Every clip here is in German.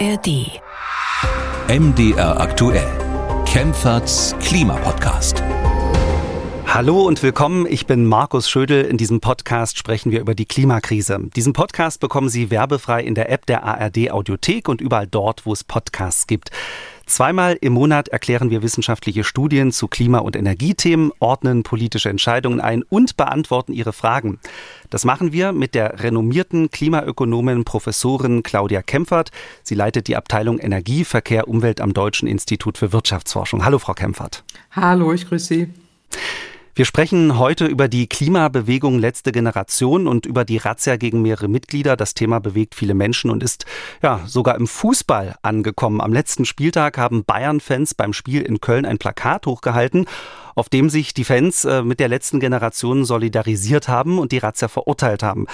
ARD. MDR aktuell. Kempferts Klimapodcast. Hallo und willkommen. Ich bin Markus Schödel. In diesem Podcast sprechen wir über die Klimakrise. Diesen Podcast bekommen Sie werbefrei in der App der ARD Audiothek und überall dort, wo es Podcasts gibt. Zweimal im Monat erklären wir wissenschaftliche Studien zu Klima- und Energiethemen, ordnen politische Entscheidungen ein und beantworten Ihre Fragen. Das machen wir mit der renommierten Klimaökonomin Professorin Claudia Kempfert. Sie leitet die Abteilung Energie, Verkehr, Umwelt am Deutschen Institut für Wirtschaftsforschung. Hallo, Frau Kempfert. Hallo, ich grüße Sie. Wir sprechen heute über die Klimabewegung letzte Generation und über die Razzia gegen mehrere Mitglieder. Das Thema bewegt viele Menschen und ist ja sogar im Fußball angekommen. Am letzten Spieltag haben Bayern-Fans beim Spiel in Köln ein Plakat hochgehalten auf dem sich die Fans äh, mit der letzten Generation solidarisiert haben und die Razzia verurteilt haben.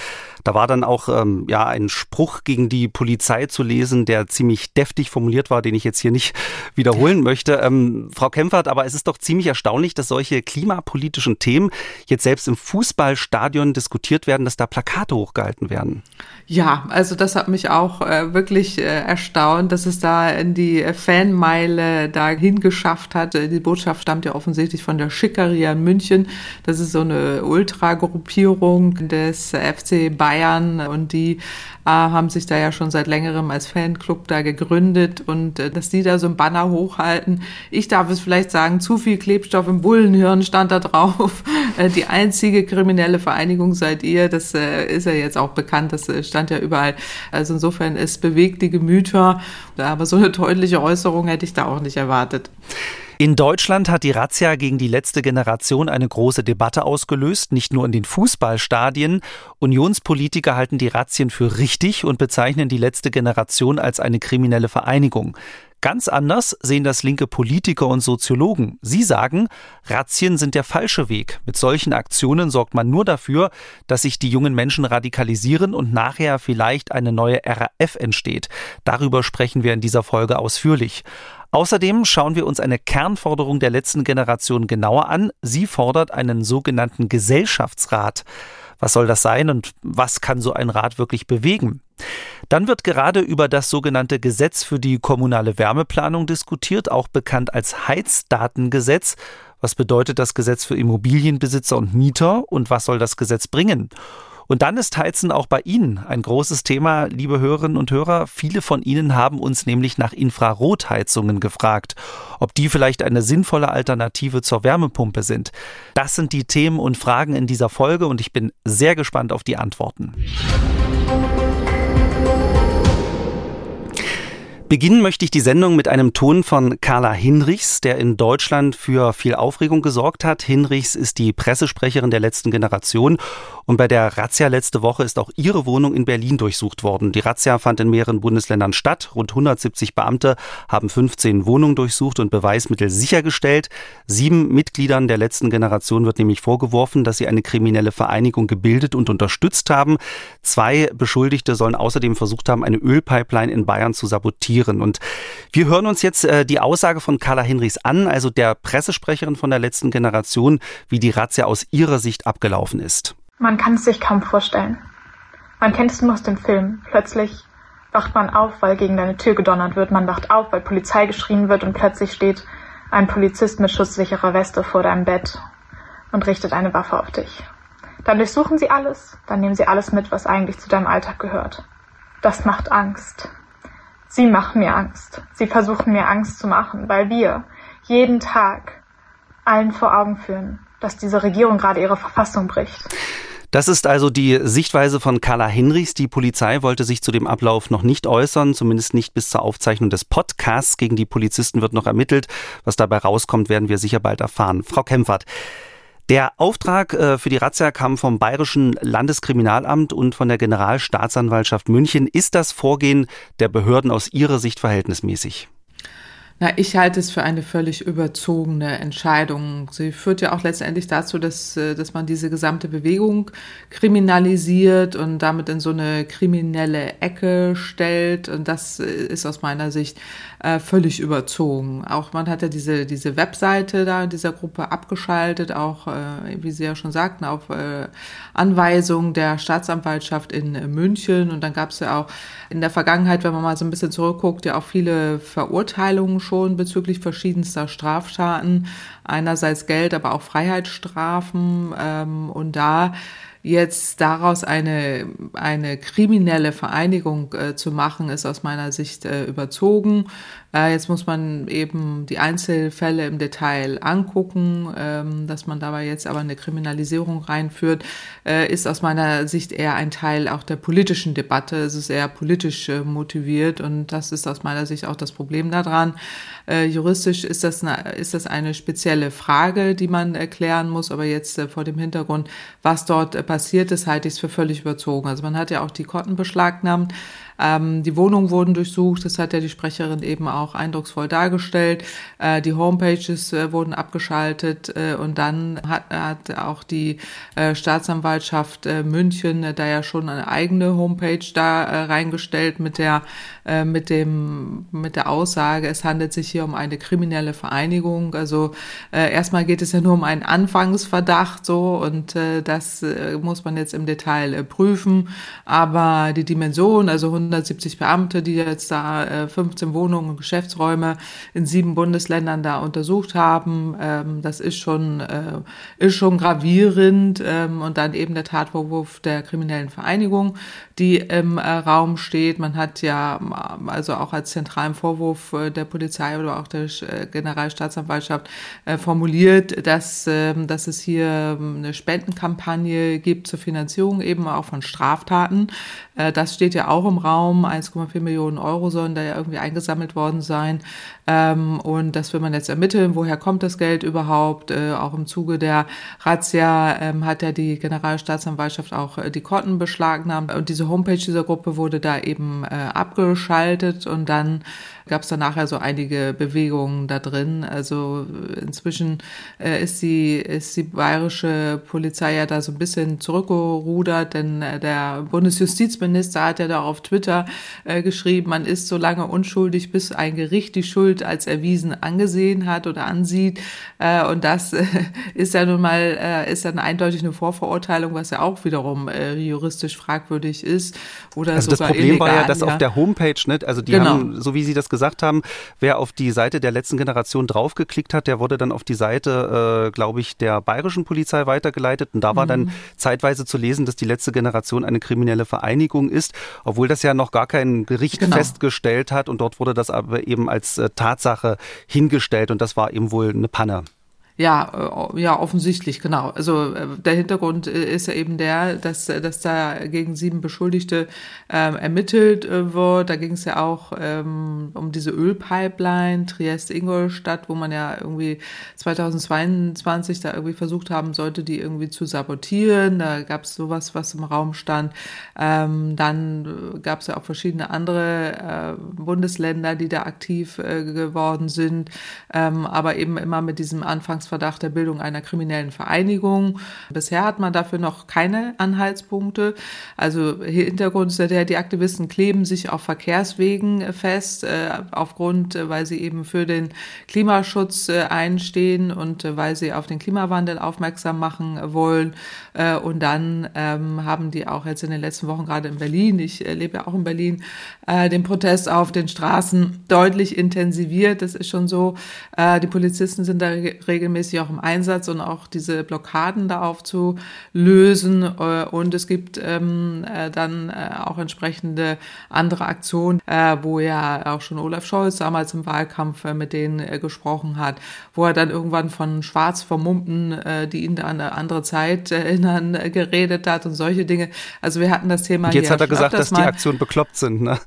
Da war dann auch ähm, ja ein Spruch gegen die Polizei zu lesen, der ziemlich deftig formuliert war, den ich jetzt hier nicht wiederholen möchte. Ähm, Frau Kempfert, aber es ist doch ziemlich erstaunlich, dass solche klimapolitischen Themen jetzt selbst im Fußballstadion diskutiert werden, dass da Plakate hochgehalten werden. Ja, also das hat mich auch äh, wirklich äh, erstaunt, dass es da in die Fanmeile dahin geschafft hat. Die Botschaft stammt ja offensichtlich von von der Schickeria in München. Das ist so eine Ultragruppierung des FC Bayern und die äh, haben sich da ja schon seit längerem als Fanclub da gegründet und äh, dass die da so ein Banner hochhalten. Ich darf es vielleicht sagen, zu viel Klebstoff im Bullenhirn stand da drauf. Äh, die einzige kriminelle Vereinigung seid ihr. Das äh, ist ja jetzt auch bekannt. Das äh, stand ja überall. Also insofern, es bewegt die Gemüter. Aber so eine deutliche Äußerung hätte ich da auch nicht erwartet. In Deutschland hat die Razzia gegen die letzte Generation eine große Debatte ausgelöst, nicht nur in den Fußballstadien. Unionspolitiker halten die Razzien für richtig und bezeichnen die letzte Generation als eine kriminelle Vereinigung. Ganz anders sehen das linke Politiker und Soziologen. Sie sagen, Razzien sind der falsche Weg. Mit solchen Aktionen sorgt man nur dafür, dass sich die jungen Menschen radikalisieren und nachher vielleicht eine neue RAF entsteht. Darüber sprechen wir in dieser Folge ausführlich. Außerdem schauen wir uns eine Kernforderung der letzten Generation genauer an. Sie fordert einen sogenannten Gesellschaftsrat. Was soll das sein und was kann so ein Rat wirklich bewegen? Dann wird gerade über das sogenannte Gesetz für die kommunale Wärmeplanung diskutiert, auch bekannt als Heizdatengesetz. Was bedeutet das Gesetz für Immobilienbesitzer und Mieter und was soll das Gesetz bringen? Und dann ist Heizen auch bei Ihnen ein großes Thema, liebe Hörerinnen und Hörer. Viele von Ihnen haben uns nämlich nach Infrarotheizungen gefragt, ob die vielleicht eine sinnvolle Alternative zur Wärmepumpe sind. Das sind die Themen und Fragen in dieser Folge und ich bin sehr gespannt auf die Antworten. Beginnen möchte ich die Sendung mit einem Ton von Carla Hinrichs, der in Deutschland für viel Aufregung gesorgt hat. Hinrichs ist die Pressesprecherin der letzten Generation und bei der Razzia letzte Woche ist auch ihre Wohnung in Berlin durchsucht worden. Die Razzia fand in mehreren Bundesländern statt. Rund 170 Beamte haben 15 Wohnungen durchsucht und Beweismittel sichergestellt. Sieben Mitgliedern der letzten Generation wird nämlich vorgeworfen, dass sie eine kriminelle Vereinigung gebildet und unterstützt haben. Zwei Beschuldigte sollen außerdem versucht haben, eine Ölpipeline in Bayern zu sabotieren diskutieren. Und wir hören uns jetzt äh, die Aussage von Carla Hinrichs an, also der Pressesprecherin von der letzten Generation, wie die Razzia aus ihrer Sicht abgelaufen ist. Man kann es sich kaum vorstellen. Man kennt es nur aus dem Film. Plötzlich wacht man auf, weil gegen deine Tür gedonnert wird. Man wacht auf, weil Polizei geschrien wird und plötzlich steht ein Polizist mit schusssicherer Weste vor deinem Bett und richtet eine Waffe auf dich. Dann durchsuchen sie alles, dann nehmen sie alles mit, was eigentlich zu deinem Alltag gehört. Das macht Angst. Sie machen mir Angst. Sie versuchen mir Angst zu machen, weil wir jeden Tag allen vor Augen führen, dass diese Regierung gerade ihre Verfassung bricht. Das ist also die Sichtweise von Carla Hinrichs. Die Polizei wollte sich zu dem Ablauf noch nicht äußern, zumindest nicht bis zur Aufzeichnung des Podcasts. Gegen die Polizisten wird noch ermittelt. Was dabei rauskommt, werden wir sicher bald erfahren. Frau Kempfert, der Auftrag äh, für die Razzia kam vom Bayerischen Landeskriminalamt und von der Generalstaatsanwaltschaft München. Ist das Vorgehen der Behörden aus Ihrer Sicht verhältnismäßig? Na, ich halte es für eine völlig überzogene Entscheidung. Sie führt ja auch letztendlich dazu, dass, äh, dass man diese gesamte Bewegung kriminalisiert und damit in so eine kriminelle Ecke stellt. Und das äh, ist aus meiner Sicht äh, völlig überzogen. Auch man hat ja diese, diese Webseite da in dieser Gruppe abgeschaltet, auch, äh, wie Sie ja schon sagten, auf äh, Anweisung der Staatsanwaltschaft in München. Und dann gab es ja auch in der Vergangenheit, wenn man mal so ein bisschen zurückguckt, ja auch viele Verurteilungen schon bezüglich verschiedenster Straftaten. Einerseits Geld, aber auch Freiheitsstrafen. Ähm, und da jetzt daraus eine, eine kriminelle Vereinigung äh, zu machen, ist aus meiner Sicht äh, überzogen. Äh, jetzt muss man eben die Einzelfälle im Detail angucken, ähm, dass man dabei jetzt aber eine Kriminalisierung reinführt, äh, ist aus meiner Sicht eher ein Teil auch der politischen Debatte. Es ist eher politisch äh, motiviert und das ist aus meiner Sicht auch das Problem daran. juristisch ist das, eine, ist das eine spezielle Frage, die man erklären muss, aber jetzt vor dem Hintergrund, was dort passiert ist, halte ich es für völlig überzogen. Also man hat ja auch die Kotten beschlagnahmt. Ähm, die Wohnungen wurden durchsucht, das hat ja die Sprecherin eben auch eindrucksvoll dargestellt. Äh, die Homepages äh, wurden abgeschaltet äh, und dann hat, hat auch die äh, Staatsanwaltschaft äh, München äh, da ja schon eine eigene Homepage da reingestellt mit der mit dem mit der Aussage, es handelt sich hier um eine kriminelle Vereinigung. Also erstmal geht es ja nur um einen Anfangsverdacht so und das muss man jetzt im Detail prüfen. Aber die Dimension, also 170 Beamte, die jetzt da 15 äh, Wohnungen und Geschäftsräume in sieben Bundesländern da untersucht haben. Ähm, das ist schon, äh, ist schon gravierend. Ähm, und dann eben der Tatvorwurf der kriminellen Vereinigung, die im äh, Raum steht. Man hat ja also auch als zentralen Vorwurf der Polizei oder auch der Generalstaatsanwaltschaft formuliert, dass, ähm, dass es hier eine Spendenkampagne gibt zur Finanzierung eben auch von Straftaten. Das steht ja auch im Raum. Raum. 1,4 Millionen Euro sollen da ja irgendwie eingesammelt worden sein. Ähm, und das will man jetzt ermitteln. Woher kommt das Geld überhaupt? Äh, auch im Zuge der Razzia ähm, hat ja die Generalstaatsanwaltschaft auch äh, die Konten beschlagnahmt. Und diese Homepage dieser Gruppe wurde da eben äh, abgeschaltet und dann gab es dann nachher so einige Bewegungen da drin. Also inzwischen äh, ist die, ist die bayerische Polizei ja da so ein bisschen zurückgerudert, denn äh, der Bundesjustizminister hat ja da auf Twitter äh, geschrieben, man ist so lange unschuldig, bis ein Gericht die Schuld als erwiesen angesehen hat oder ansieht. Äh, und das äh, ist ja nun mal, äh, ist dann eindeutig eine Vorverurteilung, was ja auch wiederum äh, juristisch fragwürdig ist. Oder also sogar das Problem illegal, war ja, dass ja. auf der Homepage, ne, also die Genau. haben, so wie Sie das gesagt haben, wer auf die Seite der letzten Generation draufgeklickt hat, der wurde dann auf die Seite, äh, glaube ich, der bayerischen Polizei weitergeleitet. Und da war dann zeitweise zu lesen, dass die letzte Generation eine kriminelle Vereinigung ist, obwohl das ja noch gar kein Gericht Genau. festgestellt hat. Und dort wurde das aber eben als äh, Tatsache hingestellt. Und das war eben wohl eine Panne. Ja, äh, ja, offensichtlich, genau. Also äh, der Hintergrund äh, ist ja eben der, dass, dass da gegen sieben Beschuldigte ähm, ermittelt wird. Da ging es ja auch ähm, um diese Ölpipeline Triest-Ingolstadt, wo man ja irgendwie 2022 da irgendwie versucht haben sollte, die irgendwie zu sabotieren. Da gab es sowas, was im Raum stand. Ähm, dann gab es ja auch verschiedene andere äh, Bundesländer, die da aktiv äh, geworden sind, ähm, aber eben immer mit diesem Anfangsverdacht der Bildung einer kriminellen Vereinigung. Bisher hat man dafür noch keine Anhaltspunkte. Also Hintergrund ist der, die Aktivisten kleben sich auf Verkehrswegen fest, äh, aufgrund, äh, weil sie eben für den Klimaschutz äh, einstehen und weil sie auf den Klimawandel aufmerksam machen wollen. Und dann ähm, haben die auch jetzt in den letzten Wochen gerade in Berlin, ich lebe ja auch in Berlin, den Protest auf den Straßen deutlich intensiviert. Das ist schon so. Die Polizisten sind da re regelmäßig auch im Einsatz und auch diese Blockaden da aufzulösen. Äh, und es gibt ähm, äh, dann äh, auch entsprechende andere Aktionen, äh, wo ja auch schon Olaf Scholz damals im Wahlkampf äh, mit denen äh, gesprochen hat, wo er dann irgendwann von schwarz vermummten, die ihn da an eine andere Zeit erinnern, geredet hat und solche Dinge. Also wir hatten das Thema Und jetzt hier hat er gesagt, dass die mal. Aktionen bekloppt sind. Ne?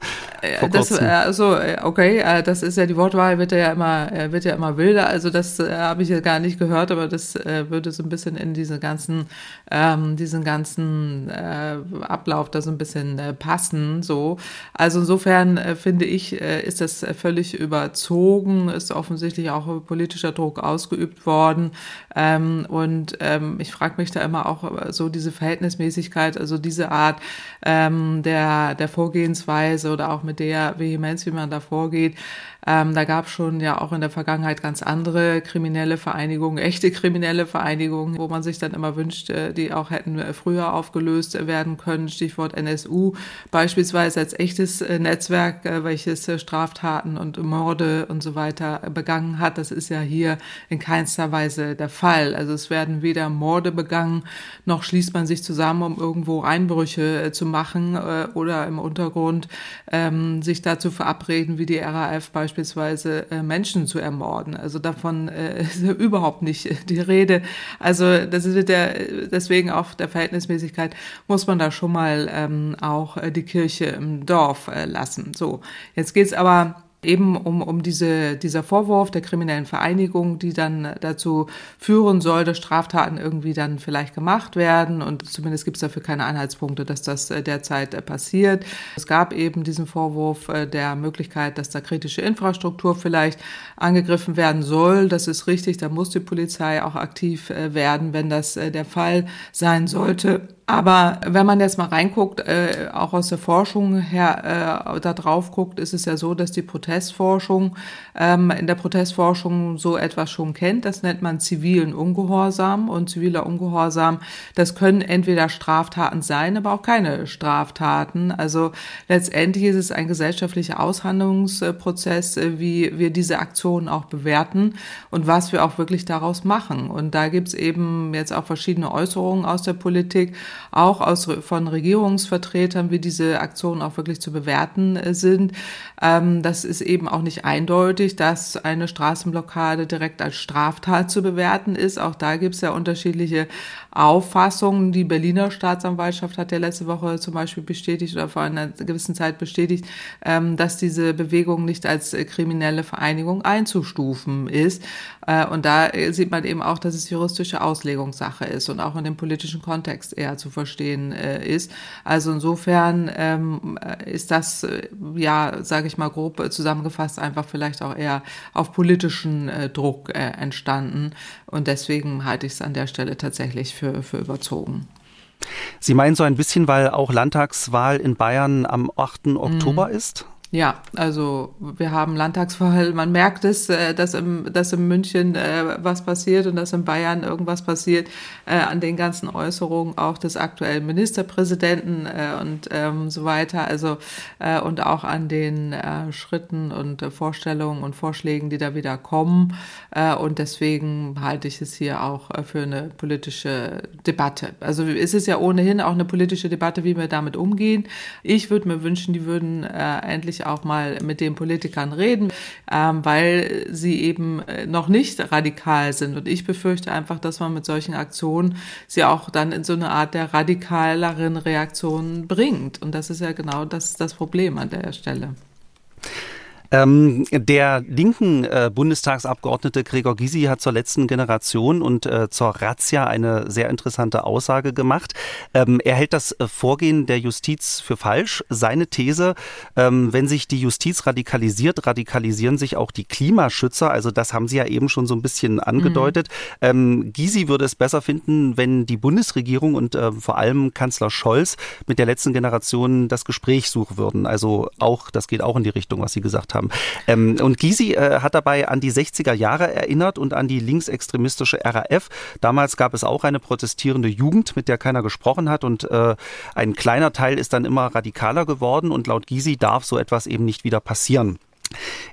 Vor Das, kurzem. also, okay, das ist ja die Wortwahl wird ja immer, wird ja immer wilder. Also das habe ich ja gar gar nicht gehört, aber das äh, würde so ein bisschen in diese ganzen, ähm, diesen ganzen äh, Ablauf da so ein bisschen äh, passen. So, also insofern äh, finde ich, äh, ist das völlig überzogen, ist offensichtlich auch politischer Druck ausgeübt worden. Ähm, und ähm, ich frage mich da immer auch so diese Verhältnismäßigkeit, also diese Art ähm, der der Vorgehensweise oder auch mit der Vehemenz, wie man da vorgeht. Ähm, da gab es schon ja auch in der Vergangenheit ganz andere kriminelle Vereinigungen, echte kriminelle Vereinigungen, wo man sich dann immer wünscht, äh, die auch hätten äh, früher aufgelöst werden können. Stichwort NSU beispielsweise als echtes äh, Netzwerk, welches Straftaten und Morde und so weiter begangen hat. Das ist ja hier in keinster Weise der Fall. Also es werden weder Morde begangen, noch schließt man sich zusammen, um irgendwo Einbrüche zu machen oder im Untergrund ähm, sich dazu verabreden, wie die RAF beispielsweise Menschen zu ermorden. Also davon äh, ist überhaupt nicht die Rede. Also das ist der, deswegen auch der Verhältnismäßigkeit muss man da schon mal ähm, auch äh, die Kirche im Dorf äh, lassen. So, jetzt geht's aber eben um, um diese, dieser Vorwurf der kriminellen Vereinigung, die dann dazu führen soll, dass Straftaten irgendwie dann vielleicht gemacht werden. Und zumindest gibt es dafür keine Anhaltspunkte, dass das äh, derzeit äh, passiert. Es gab eben diesen Vorwurf äh, der Möglichkeit, dass da kritische Infrastruktur vielleicht angegriffen werden soll. Das ist richtig, da muss die Polizei auch aktiv werden, wenn das der Fall sein sollte. Aber wenn man jetzt mal reinguckt, auch aus der Forschung her da drauf guckt, ist es ja so, dass die Protestforschung ähm, in der Protestforschung so etwas schon kennt. Das nennt man zivilen Ungehorsam. Und ziviler Ungehorsam, das können entweder Straftaten sein, aber auch keine Straftaten. Also letztendlich ist es ein gesellschaftlicher Aushandlungsprozess, äh, wie wir diese Aktionen auch bewerten und was wir auch wirklich daraus machen. Und da gibt's eben jetzt auch verschiedene Äußerungen aus der Politik auch aus, von Regierungsvertretern, wie diese Aktionen auch wirklich zu bewerten äh, sind. Ähm, das ist eben auch nicht eindeutig, dass eine Straßenblockade direkt als Straftat zu bewerten ist. Auch da gibt es ja unterschiedliche Auffassungen. Die Berliner Staatsanwaltschaft hat ja letzte Woche zum Beispiel bestätigt oder vor einer gewissen Zeit bestätigt, ähm, dass diese Bewegung nicht als äh, kriminelle Vereinigung einzustufen ist. Äh, und da sieht man eben auch, dass es juristische Auslegungssache ist und auch in dem politischen Kontext eher zu verstehen äh, ist. Also insofern ähm, ist das, ja, sage ich mal grob zusammengefasst, einfach vielleicht auch eher auf politischen Druck entstanden. Und deswegen halte ich es an der Stelle tatsächlich für, für überzogen. Sie meinen so ein bisschen, weil auch Landtagswahl in Bayern am 8. Oktober mhm. ist? Ja, also wir haben Landtagswahl, man merkt es, äh, dass, im, dass in München äh, was passiert und dass in Bayern irgendwas passiert äh, an den ganzen Äußerungen auch des aktuellen Ministerpräsidenten und ähm, so weiter, also und auch an den Schritten und Vorstellungen und Vorschlägen, die da wieder kommen. und deswegen halte ich es hier auch für eine politische Debatte. Also es ist ja ohnehin auch eine politische Debatte, wie wir damit umgehen. Ich würde mir wünschen, die würden endlich auch mal mit den Politikern reden, ähm, weil sie eben äh, noch nicht radikal sind. Und ich befürchte einfach, dass man mit solchen Aktionen sie auch dann in so eine Art der radikaleren Reaktion bringt. Und das ist ja genau das, das Problem an der Stelle. Ähm, der linken äh, Bundestagsabgeordnete Gregor Gysi hat zur letzten Generation und äh, zur Razzia eine sehr interessante Aussage gemacht. Ähm, er hält das äh, Vorgehen der Justiz für falsch. Seine These, ähm, wenn sich die Justiz radikalisiert, radikalisieren sich auch die Klimaschützer. Also das haben Sie ja eben schon so ein bisschen angedeutet. Mhm. Ähm, Gysi würde es besser finden, wenn die Bundesregierung und äh, vor allem Kanzler Scholz mit der letzten Generation das Gespräch suchen würden. Also auch, das geht auch in die Richtung, was Sie gesagt haben haben. Ähm, und Gysi äh, hat dabei an die 60er Jahre erinnert und an die linksextremistische RAF. Damals gab es auch eine protestierende Jugend, mit der keiner gesprochen hat und äh, ein kleiner Teil ist dann immer radikaler geworden und laut Gysi darf so etwas eben nicht wieder passieren.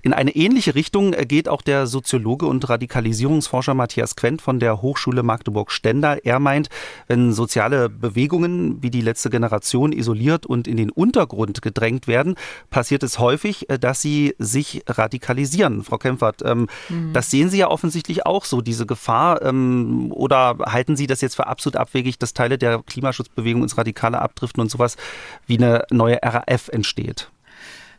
In eine ähnliche Richtung geht auch der Soziologe und Radikalisierungsforscher Matthias Quent von der Hochschule Magdeburg-Stendal. Er meint, wenn soziale Bewegungen wie die letzte Generation isoliert und in den Untergrund gedrängt werden, passiert es häufig, äh, dass sie sich radikalisieren. Frau Kempfert, ähm, mhm. das sehen Sie ja offensichtlich auch so, diese Gefahr. Ähm, oder halten Sie das jetzt für absolut abwegig, dass Teile der Klimaschutzbewegung ins Radikale abdriften und sowas wie eine neue RAF entsteht?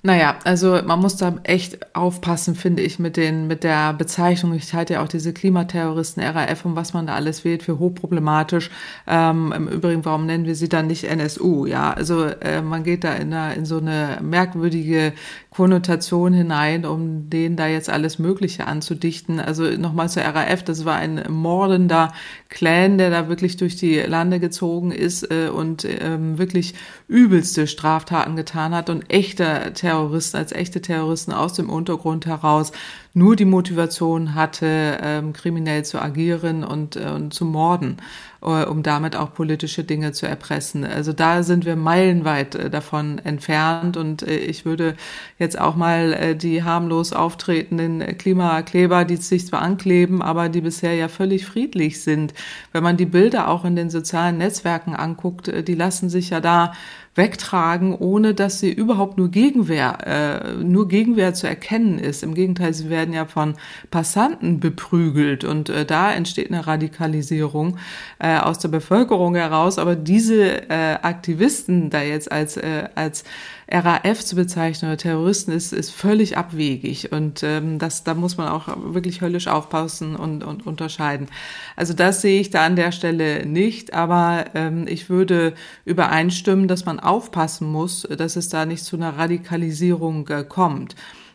Naja, also man muss da echt aufpassen, finde ich, mit, den, mit der Bezeichnung. Ich halte ja auch diese Klimaterroristen RAF und was man da alles wählt für hochproblematisch. Ähm, Im Übrigen, warum nennen wir sie dann nicht NSU? Ja, also äh, man geht da in, eine, in so eine merkwürdige Konnotation hinein, um denen da jetzt alles Mögliche anzudichten. Also nochmal zur RAF, das war ein mordender Clan, der da wirklich durch die Lande gezogen ist äh, und ähm, wirklich übelste Straftaten getan hat und echter Terroristen, als echte Terroristen aus dem Untergrund heraus nur die Motivation hatte, ähm, kriminell zu agieren und, äh, und zu morden, äh, um damit auch politische Dinge zu erpressen. Also da sind wir meilenweit äh, davon entfernt und äh, ich würde jetzt auch mal äh, die harmlos auftretenden Klimakleber, die sich zwar ankleben, aber die bisher ja völlig friedlich sind. Wenn man die Bilder auch in den sozialen Netzwerken anguckt, äh, die lassen sich ja da wegtragen, ohne dass sie überhaupt nur Gegenwehr, nur Gegenwehr zu erkennen ist. Im Gegenteil, sie werden ja von Passanten beprügelt und äh, da entsteht eine Radikalisierung äh, aus der Bevölkerung heraus. Aber diese äh, Aktivisten da jetzt als, äh, als RAF zu bezeichnen oder Terroristen ist, ist völlig abwegig. Und ähm, das, da muss man auch wirklich höllisch aufpassen und, und unterscheiden. Also das sehe ich da an der Stelle nicht, aber ähm, ich würde übereinstimmen, dass man aufpassen muss, dass es da nicht zu einer Radikalisierung äh, kommt.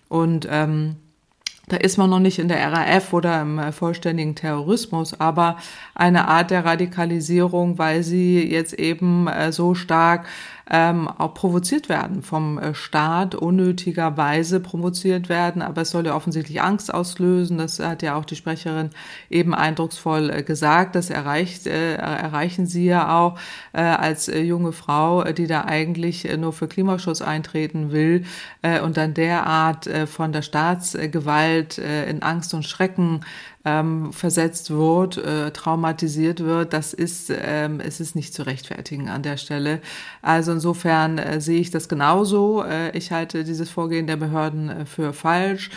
Und ähm, da ist man noch nicht in der RAF oder im äh, vollständigen Terrorismus, aber eine Art der Radikalisierung, weil sie jetzt eben äh, so stark ähm, auch provoziert werden vom äh, Staat, unnötigerweise provoziert werden. Aber es soll ja offensichtlich Angst auslösen. Das hat ja auch die Sprecherin eben eindrucksvoll äh, gesagt. Das erreicht, äh, erreichen sie ja auch äh, als äh, junge Frau, die da eigentlich nur für Klimaschutz eintreten will äh, und dann derart von der Staatsgewalt in Angst und Schrecken ähm, versetzt wird, traumatisiert wird, das ist, ähm, es ist nicht zu rechtfertigen an der Stelle. Also insofern äh, sehe ich das genauso. Äh, ich halte dieses Vorgehen der Behörden äh, für falsch.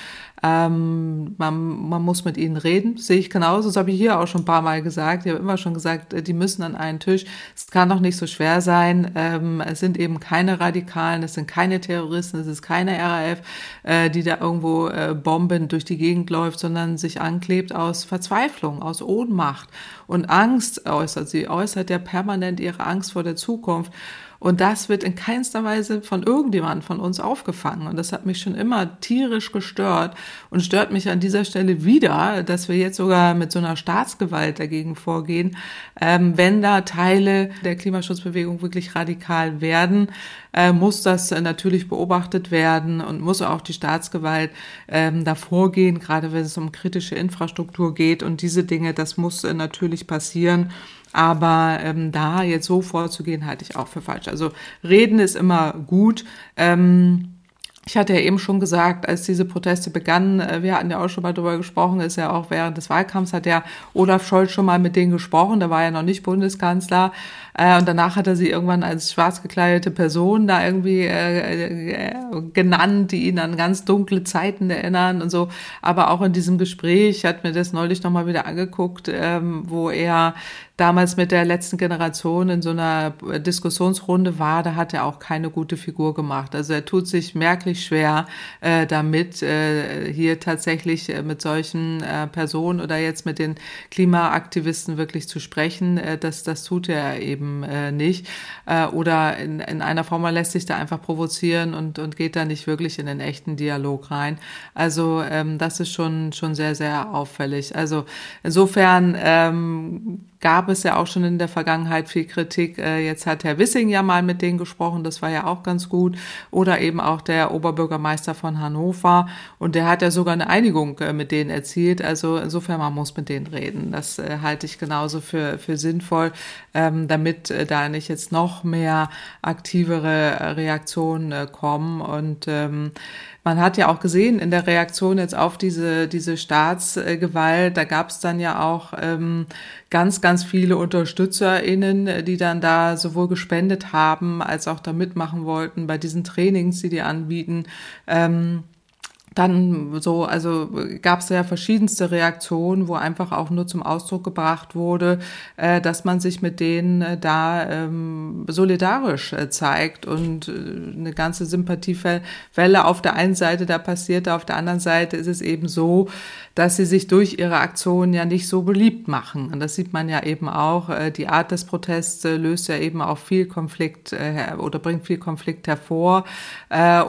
Ähm, man, man muss mit ihnen reden, sehe ich genauso. Das habe ich hier auch schon ein paar Mal gesagt. Ich habe immer schon gesagt, äh, die müssen an einen Tisch. Es kann doch nicht so schwer sein. Ähm, es sind eben keine Radikalen, es sind keine Terroristen, es ist keine RAF, äh, die da irgendwo äh, Bomben durch die Gegend läuft, sondern sich anklebt aus Verzweiflung, aus Ohnmacht und Angst äußert. Sie äußert ja permanent ihre Angst vor der Zukunft. Und das wird in keinster Weise von irgendjemandem von uns aufgefangen. Und das hat mich schon immer tierisch gestört und stört mich an dieser Stelle wieder, dass wir jetzt sogar mit so einer Staatsgewalt dagegen vorgehen, ähm, wenn da Teile der Klimaschutzbewegung wirklich radikal werden, äh, muss das natürlich beobachtet werden und muss auch die Staatsgewalt ähm, da vorgehen, gerade wenn es um kritische Infrastruktur geht und diese Dinge, das muss äh, natürlich passieren. Aber ähm, da jetzt so vorzugehen, halte ich auch für falsch. Also reden ist immer gut. Ähm, ich hatte ja eben schon gesagt, als diese Proteste begannen, äh, wir hatten ja auch schon mal darüber gesprochen, ist ja auch während des Wahlkampfs hat ja Olaf Scholz schon mal mit denen gesprochen, da war ja noch nicht Bundeskanzler. Äh, und danach hat er sie irgendwann als schwarz gekleidete Person da irgendwie äh, genannt, die ihn an ganz dunkle Zeiten erinnern und so. Aber auch in diesem Gespräch hat mir das neulich nochmal wieder angeguckt, ähm, wo er damals mit der letzten Generation in so einer Diskussionsrunde war, da hat er auch keine gute Figur gemacht. Also er tut sich merklich schwer äh, damit, äh, hier tatsächlich äh, mit solchen äh, Personen oder jetzt mit den Klimaaktivisten wirklich zu sprechen. Äh, das, das tut er eben äh, nicht. Äh, oder in, in einer Form, er lässt sich da einfach provozieren und, und geht da nicht wirklich in den echten Dialog rein. Also ähm, das ist schon, schon sehr, sehr auffällig. Also insofern ähm, gab es ja auch schon in der Vergangenheit viel Kritik. Äh, jetzt hat Herr Wissing ja mal mit denen gesprochen, das war ja auch ganz gut. Oder eben auch der Oberbürgermeister von Hannover. Und der hat ja sogar eine Einigung äh, mit denen erzielt. Also insofern, man muss mit denen reden. Das äh, halte ich genauso für, für sinnvoll, ähm, damit da nicht jetzt noch mehr aktivere Reaktionen kommen. Und ähm, man hat ja auch gesehen in der Reaktion jetzt auf diese, diese Staatsgewalt, da gab es dann ja auch ähm, ganz, ganz viele UnterstützerInnen, die dann da sowohl gespendet haben, als auch da mitmachen wollten bei diesen Trainings, die die anbieten. Ähm, dann so, also gab es ja verschiedenste Reaktionen, wo einfach auch nur zum Ausdruck gebracht wurde, äh, dass man sich mit denen äh, da ähm, solidarisch äh, zeigt und äh, eine ganze Sympathiewelle auf der einen Seite da passiert, auf der anderen Seite ist es eben so, dass sie sich durch ihre Aktionen ja nicht so beliebt machen. Und das sieht man ja eben auch. Äh, die Art des Protests äh, löst ja eben auch viel Konflikt äh, oder bringt viel Konflikt hervor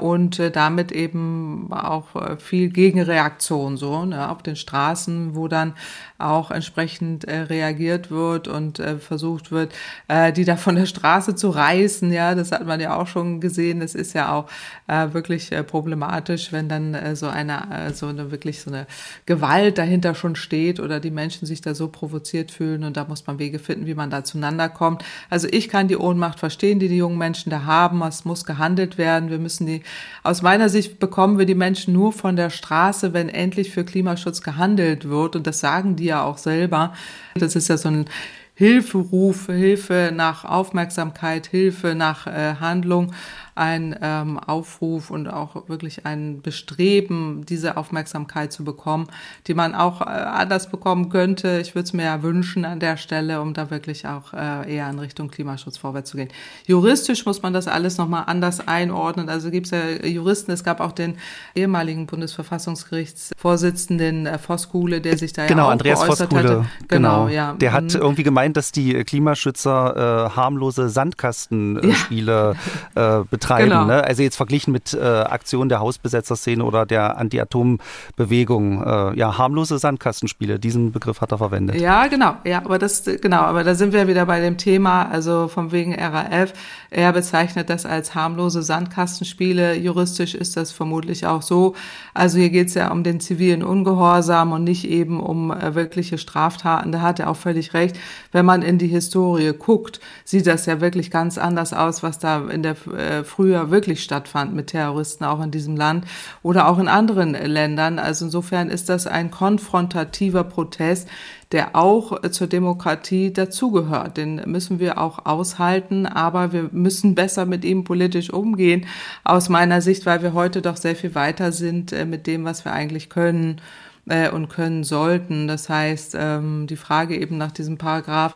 und damit eben auch viel Gegenreaktion so ne, auf den Straßen, wo dann auch entsprechend äh, reagiert wird und äh, versucht wird, äh, die da von der Straße zu reißen. Ja, das hat man ja auch schon gesehen. Das ist ja auch äh, wirklich äh, problematisch, wenn dann äh, so eine, äh, so eine wirklich so eine Gewalt dahinter schon steht oder die Menschen sich da so provoziert fühlen und da muss man Wege finden, wie man da zueinander kommt. Also ich kann die Ohnmacht verstehen, die die jungen Menschen da haben. Es muss gehandelt werden. Wir müssen die, aus meiner Sicht bekommen wir die Menschen nur von der Straße, wenn endlich für Klimaschutz gehandelt wird und das sagen die ja auch selber. Das ist ja so ein Hilferuf, Hilfe nach Aufmerksamkeit, Hilfe nach äh, Handlung ein ähm, Aufruf und auch wirklich ein Bestreben, diese Aufmerksamkeit zu bekommen, die man auch äh, anders bekommen könnte. Ich würde es mir ja wünschen an der Stelle, um da wirklich auch äh, eher in Richtung Klimaschutz vorwärts zu gehen. Juristisch muss man das alles nochmal anders einordnen. Also gibt es ja Juristen, es gab auch den ehemaligen Bundesverfassungsgerichtsvorsitzenden äh, Voskuhle, der sich da genau, ja auch Andreas geäußert Voskuhle, hatte. Genau, genau, ja. Der hat mhm. irgendwie gemeint, dass die Klimaschützer äh, harmlose Sandkastenspiele ja. äh, betreiben. Genau. Ne? Also jetzt verglichen mit äh, Aktionen der Hausbesetzerszene oder der Anti-Atom-Bewegung. Äh, ja, harmlose Sandkastenspiele, diesen Begriff hat er verwendet. Ja, genau. Ja, aber das, genau, aber da sind wir wieder bei dem Thema, also vom wegen RAF. Er bezeichnet das als harmlose Sandkastenspiele. Juristisch ist das vermutlich auch so. Also hier geht es ja um den zivilen Ungehorsam und nicht eben um äh, wirkliche Straftaten. Da hat er auch völlig recht. Wenn man in die Historie guckt, sieht das ja wirklich ganz anders aus, was da in der äh, früher wirklich stattfand mit Terroristen auch in diesem Land oder auch in anderen Ländern. Also insofern ist das ein konfrontativer Protest, der auch zur Demokratie dazugehört. Den müssen wir auch aushalten, aber wir müssen besser mit ihm politisch umgehen, aus meiner Sicht, weil wir heute doch sehr viel weiter sind äh, mit dem, was wir eigentlich können äh, und können sollten. Das heißt, ähm, die Frage eben nach diesem Paragraph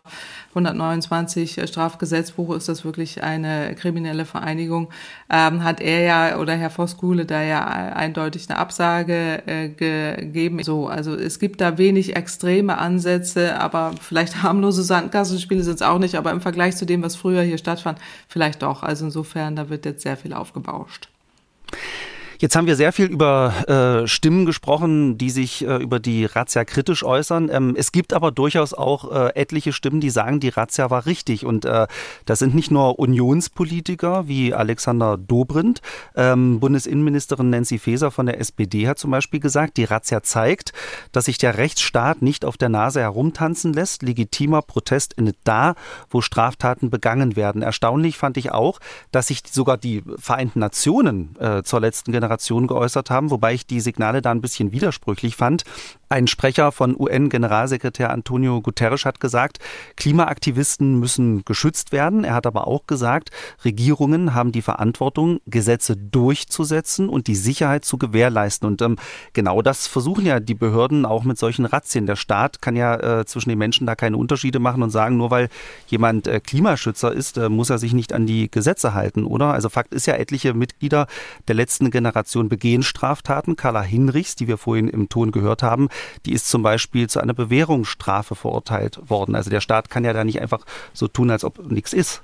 129 äh, Strafgesetzbuch, ist das wirklich eine kriminelle Vereinigung, ähm, hat er ja oder Herr Voskuhle da ja eindeutig eine Absage äh, gegeben. So, also es gibt da wenig extreme Ansätze, aber vielleicht harmlose Sandkassenspiele sind es auch nicht, aber im Vergleich zu dem, was früher hier stattfand, vielleicht doch. Also insofern, da wird jetzt sehr viel aufgebauscht. Jetzt haben wir sehr viel über äh, Stimmen gesprochen, die sich äh, über die Razzia kritisch äußern. Ähm, es gibt aber durchaus auch äh, etliche Stimmen, die sagen, die Razzia war richtig. Und äh, das sind nicht nur Unionspolitiker wie Alexander Dobrindt. Ähm, Bundesinnenministerin Nancy Faeser von der SPD hat zum Beispiel gesagt, die Razzia zeigt, dass sich der Rechtsstaat nicht auf der Nase herumtanzen lässt. Legitimer Protest endet da, wo Straftaten begangen werden. Erstaunlich fand ich auch, dass sich sogar die Vereinten Nationen äh, zur letzten Generation Generation geäußert haben, wobei ich die Signale da ein bisschen widersprüchlich fand. Ein Sprecher von UN-Generalsekretär Antonio Guterres hat gesagt, Klimaaktivisten müssen geschützt werden. Er hat aber auch gesagt, Regierungen haben die Verantwortung, Gesetze durchzusetzen und die Sicherheit zu gewährleisten. Und ähm, genau das versuchen ja die Behörden auch mit solchen Razzien. Der Staat kann ja äh, zwischen den Menschen da keine Unterschiede machen und sagen, nur weil jemand äh, Klimaschützer ist, äh, muss er sich nicht an die Gesetze halten, oder? Also Fakt ist ja, etliche Mitglieder der letzten Generation begehen Straftaten. Carla Hinrichs, die wir vorhin im Ton gehört haben, die ist zum Beispiel zu einer Bewährungsstrafe verurteilt worden. Also der Staat kann ja da nicht einfach so tun, als ob nichts ist.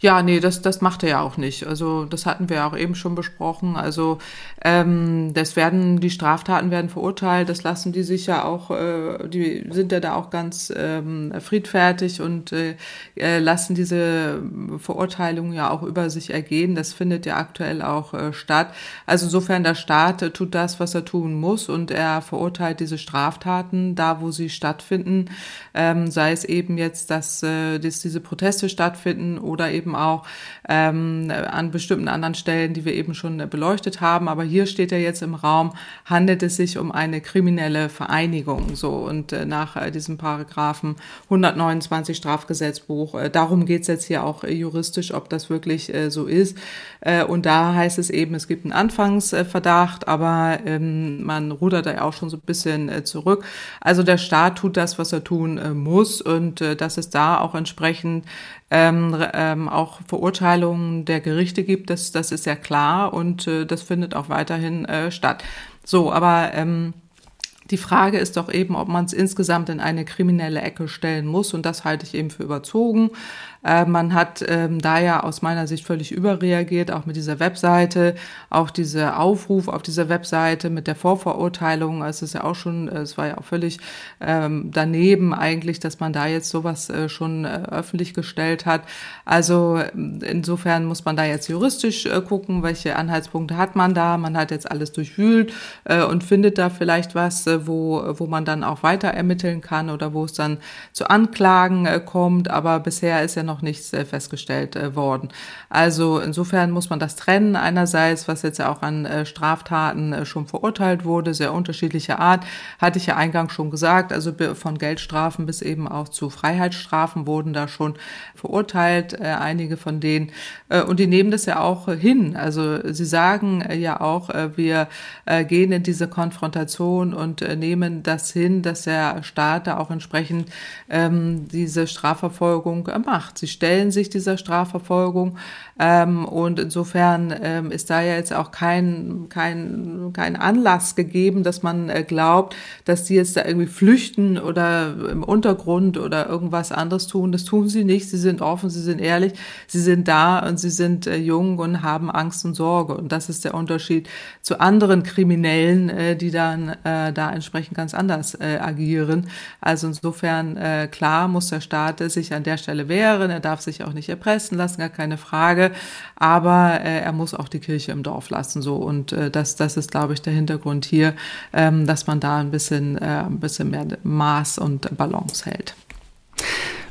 Ja, nee, das, das macht er ja auch nicht. Also das hatten wir ja auch eben schon besprochen. Also ähm, das werden, die Straftaten werden verurteilt, das lassen die sich ja auch, äh, die sind ja da auch ganz ähm, friedfertig und äh, äh lassen diese Verurteilung ja auch über sich ergehen. Das findet ja aktuell auch äh, statt. Also insofern der Staat äh, tut das, was er tun muss und er verurteilt diese Straftaten da, wo sie stattfinden, ähm, sei es eben jetzt, dass, äh, dass diese Proteste stattfinden oder eben eben auch ähm, an bestimmten anderen Stellen, die wir eben schon beleuchtet haben. Aber hier steht ja jetzt im Raum, handelt es sich um eine kriminelle Vereinigung. So und äh, nach äh, diesem Paragraphen 129 Strafgesetzbuch. Äh, darum geht es jetzt hier auch juristisch, ob das wirklich äh, so ist. Äh, und da heißt es eben, es gibt einen Anfangsverdacht, aber ähm, man rudert da ja auch schon so ein bisschen äh, zurück. Also der Staat tut das, was er tun muss und dass es da auch entsprechend ähm, ähm, auch Verurteilungen der Gerichte gibt, das, das ist ja klar und äh, das findet auch weiterhin äh, statt. So, aber ähm, die Frage ist doch eben, ob man es insgesamt in eine kriminelle Ecke stellen muss und das halte ich eben für überzogen. Äh, man hat ähm, da ja aus meiner Sicht völlig überreagiert, auch mit dieser Webseite, auch dieser Aufruf auf dieser Webseite mit der Vorverurteilung. Es ist ja auch schon, äh, es war ja auch völlig ähm, daneben eigentlich, dass man da jetzt sowas äh, schon öffentlich gestellt hat. Also insofern muss man da jetzt juristisch gucken, welche Anhaltspunkte hat man da. Man hat jetzt alles durchwühlt und findet da vielleicht was, wo, wo man dann auch weiter ermitteln kann oder wo es dann zu Anklagen kommt. Aber bisher ist ja noch nichts äh, festgestellt äh, worden. Also insofern muss man das trennen. Einerseits, was jetzt ja auch an äh, Straftaten schon verurteilt wurde, sehr unterschiedlicher Art, hatte ich ja eingangs schon gesagt. Also von Geldstrafen bis eben auch zu Freiheitsstrafen wurden da schon verurteilt, einige von denen. Und die nehmen das ja auch hin. Also sie sagen ja auch, wir gehen in diese Konfrontation und nehmen das hin, dass der Staat da auch entsprechend ähm, diese Strafverfolgung macht. Sie stellen sich dieser Strafverfolgung ähm, und insofern ähm, ist da ja jetzt auch kein, kein, kein Anlass gegeben, dass man äh, glaubt, dass die jetzt da irgendwie flüchten oder im Untergrund oder irgendwas anderes tun. Das tun sie nicht. Sie sind offen, sie sind ehrlich, sie sind da und sie sind äh, jung und haben Angst und Sorge. Und das ist der Unterschied zu anderen Kriminellen, äh, die dann äh, da entsprechend ganz anders äh, agieren. Also insofern äh, klar muss der Staat sich an der Stelle wehren. Er darf sich auch nicht erpressen lassen, gar keine Frage aber äh, er muss auch die Kirche im Dorf lassen. So und äh, das, das ist, glaube ich, der Hintergrund hier, ähm, dass man da ein bisschen, äh, ein bisschen mehr Maß und Balance hält.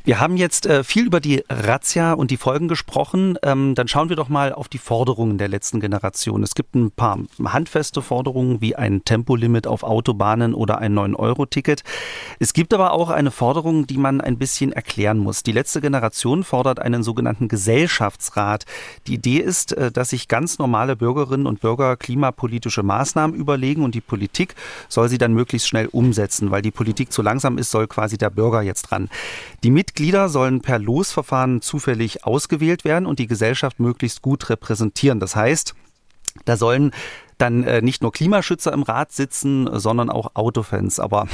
Wir haben jetzt äh, viel über die Razzia und die Folgen gesprochen. Ähm, dann schauen wir doch mal auf die Forderungen der letzten Generation. Es gibt ein paar handfeste Forderungen wie ein Tempolimit auf Autobahnen oder ein 9-Euro-Ticket. Es gibt aber auch eine Forderung, die man ein bisschen erklären muss. Die letzte Generation fordert einen sogenannten Gesellschaftsrat. Die Idee ist, äh, dass sich ganz normale Bürgerinnen und Bürger klimapolitische Maßnahmen überlegen und die Politik soll sie dann möglichst schnell umsetzen. Weil die Politik zu langsam ist, soll quasi der Bürger jetzt dran. Die Mitglieder sollen per Losverfahren zufällig ausgewählt werden und die Gesellschaft möglichst gut repräsentieren. Das heißt, da sollen dann äh, nicht nur Klimaschützer im Rat sitzen, sondern auch Autofans. Aber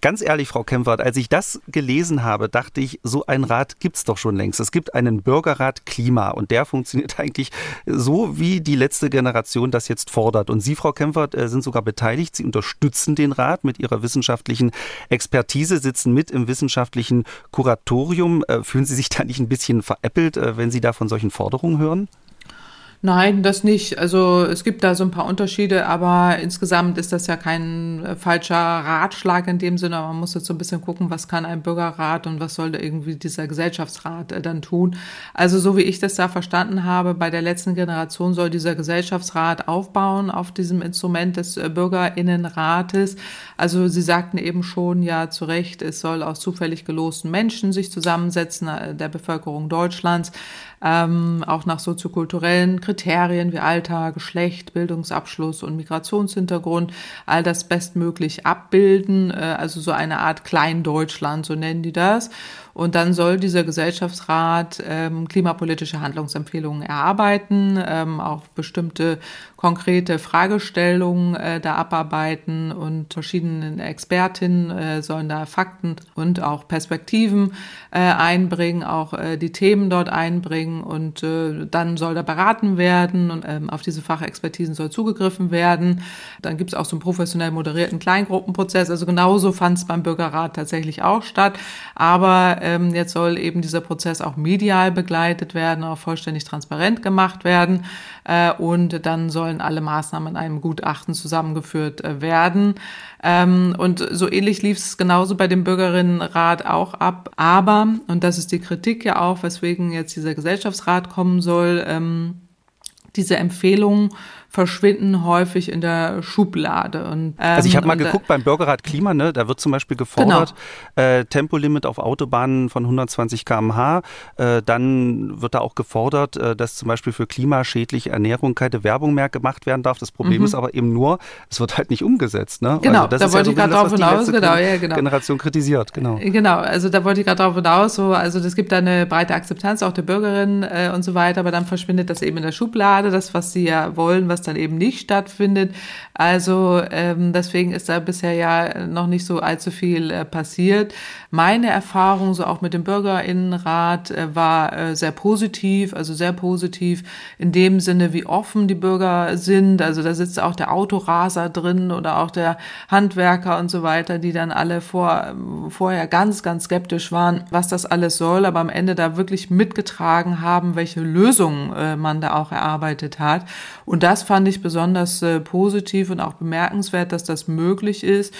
Ganz ehrlich, Frau Kempfert, als ich das gelesen habe, dachte ich, so ein Rat gibt's doch schon längst. Es gibt einen Bürgerrat Klima und der funktioniert eigentlich so, wie die letzte Generation das jetzt fordert. Und Sie, Frau Kempfert, äh, sind sogar beteiligt. Sie unterstützen den Rat mit Ihrer wissenschaftlichen Expertise, sitzen mit im wissenschaftlichen Kuratorium. Äh, fühlen Sie sich da nicht ein bisschen veräppelt, äh, wenn Sie da von solchen Forderungen hören? Nein, das nicht. Also es gibt da so ein paar Unterschiede, aber insgesamt ist das ja kein äh, falscher Ratschlag in dem Sinne. Man muss jetzt so ein bisschen gucken, was kann ein Bürgerrat und was soll da irgendwie dieser Gesellschaftsrat äh, dann tun. Also so wie ich das da verstanden habe, bei der letzten Generation soll dieser Gesellschaftsrat aufbauen auf diesem Instrument des äh, Bürgerinnenrates. Also Sie sagten eben schon ja zu Recht, es soll aus zufällig gelosten Menschen sich zusammensetzen, der Bevölkerung Deutschlands ähm, auch nach soziokulturellen Kriterien wie Alter, Geschlecht, Bildungsabschluss und Migrationshintergrund, all das bestmöglich abbilden, äh, also so eine Art Kleindeutschland, so nennen die das. Und dann soll dieser Gesellschaftsrat ähm, klimapolitische Handlungsempfehlungen erarbeiten, ähm, auch bestimmte konkrete Fragestellungen äh, da abarbeiten und verschiedene Expertinnen äh, sollen da Fakten und auch Perspektiven äh, einbringen, auch äh, die Themen dort einbringen und äh, dann soll da beraten werden und ähm, auf diese Fachexpertisen soll zugegriffen werden. Dann gibt es auch so einen professionell moderierten Kleingruppenprozess. Also genauso fand es beim Bürgerrat tatsächlich auch statt. Aber ähm, jetzt soll eben dieser Prozess auch medial begleitet werden, auch vollständig transparent gemacht werden. Äh, und dann sollen alle Maßnahmen in einem Gutachten zusammengeführt äh, werden. Ähm, und so ähnlich lief es genauso bei dem Bürgerinnenrat auch ab. Aber, und das ist die Kritik ja auch, weswegen jetzt dieser Gesellschaftsrat kommen soll, ähm, diese Empfehlungen verschwinden häufig in der Schublade. Und, ähm, also ich habe mal geguckt beim Bürgerrat Klima, ne, da wird zum Beispiel gefordert, genau. äh, Tempolimit auf Autobahnen von 120 km/h. Äh, dann wird da auch gefordert, äh, dass zum Beispiel für klimaschädliche Ernährung keine Werbung mehr gemacht werden darf. Das Problem mhm. ist aber eben nur, es wird halt nicht umgesetzt. Ne? Genau, also da wollte ja ich gerade drauf hinaus. Genau, ja, genau. Generation kritisiert, genau. Genau, also da wollte ich gerade drauf hinaus. So, also es gibt da eine breite Akzeptanz auch der Bürgerinnen äh, und so weiter, aber dann verschwindet das eben in der Schublade, das, was sie ja wollen, was was dann eben nicht stattfindet. Also ähm, deswegen ist da bisher ja noch nicht so allzu viel äh, passiert. Meine Erfahrung so auch mit dem Bürgerinnenrat äh, war äh, sehr positiv, also sehr positiv in dem Sinne, wie offen die Bürger sind. Also da sitzt auch der Autoraser drin oder auch der Handwerker und so weiter, die dann alle vor, vorher ganz, ganz skeptisch waren, was das alles soll, aber am Ende da wirklich mitgetragen haben, welche Lösungen äh, man da auch erarbeitet hat. Und das fand ich besonders äh, positiv und auch bemerkenswert, dass das möglich ist.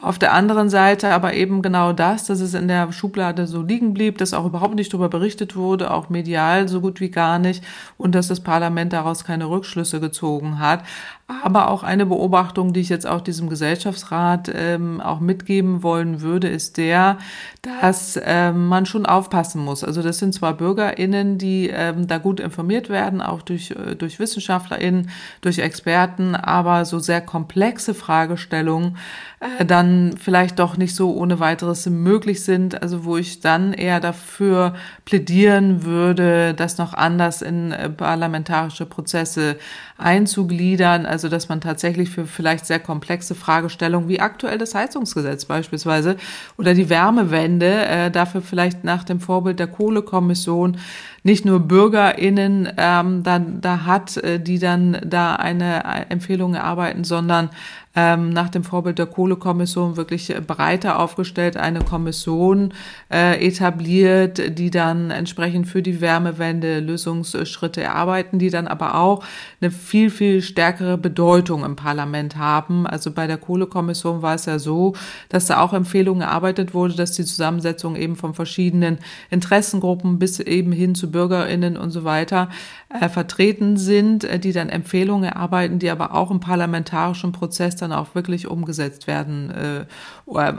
Auf der anderen Seite aber eben genau das, dass es in der Schublade so liegen blieb, dass auch überhaupt nicht darüber berichtet wurde, auch medial so gut wie gar nicht und dass das Parlament daraus keine Rückschlüsse gezogen hat. Aber auch eine Beobachtung, die ich jetzt auch diesem Gesellschaftsrat ähm, auch mitgeben wollen würde, ist der, dass ähm, man schon aufpassen muss. Also das sind zwar BürgerInnen, die ähm, da gut informiert werden, auch durch, äh, durch WissenschaftlerInnen, durch Experten, aber so sehr komplexe Fragestellungen äh, dann vielleicht doch nicht so ohne weiteres möglich sind. Also wo ich dann eher dafür plädieren würde, das noch anders in äh, parlamentarische Prozesse einzugliedern. Also dass man tatsächlich für vielleicht sehr komplexe Fragestellungen wie aktuell das Heizungsgesetz beispielsweise oder die Wärmewende äh, dafür vielleicht nach dem Vorbild der Kohlekommission nicht nur BürgerInnen ähm, dann da hat, äh, die dann da eine Empfehlung erarbeiten, sondern ähm, nach dem Vorbild der Kohlekommission wirklich breiter aufgestellt eine Kommission äh, etabliert, die dann entsprechend für die Wärmewende Lösungsschritte erarbeiten, die dann aber auch eine viel, viel stärkere Bedeutung im Parlament haben. Also bei der Kohlekommission war es ja so, dass da auch Empfehlungen erarbeitet wurde, dass die Zusammensetzung eben von verschiedenen Interessengruppen bis eben hin zu BürgerInnen und so weiter äh, vertreten sind, äh, die dann Empfehlungen erarbeiten, die aber auch im parlamentarischen Prozess dann auch wirklich umgesetzt werden. Äh,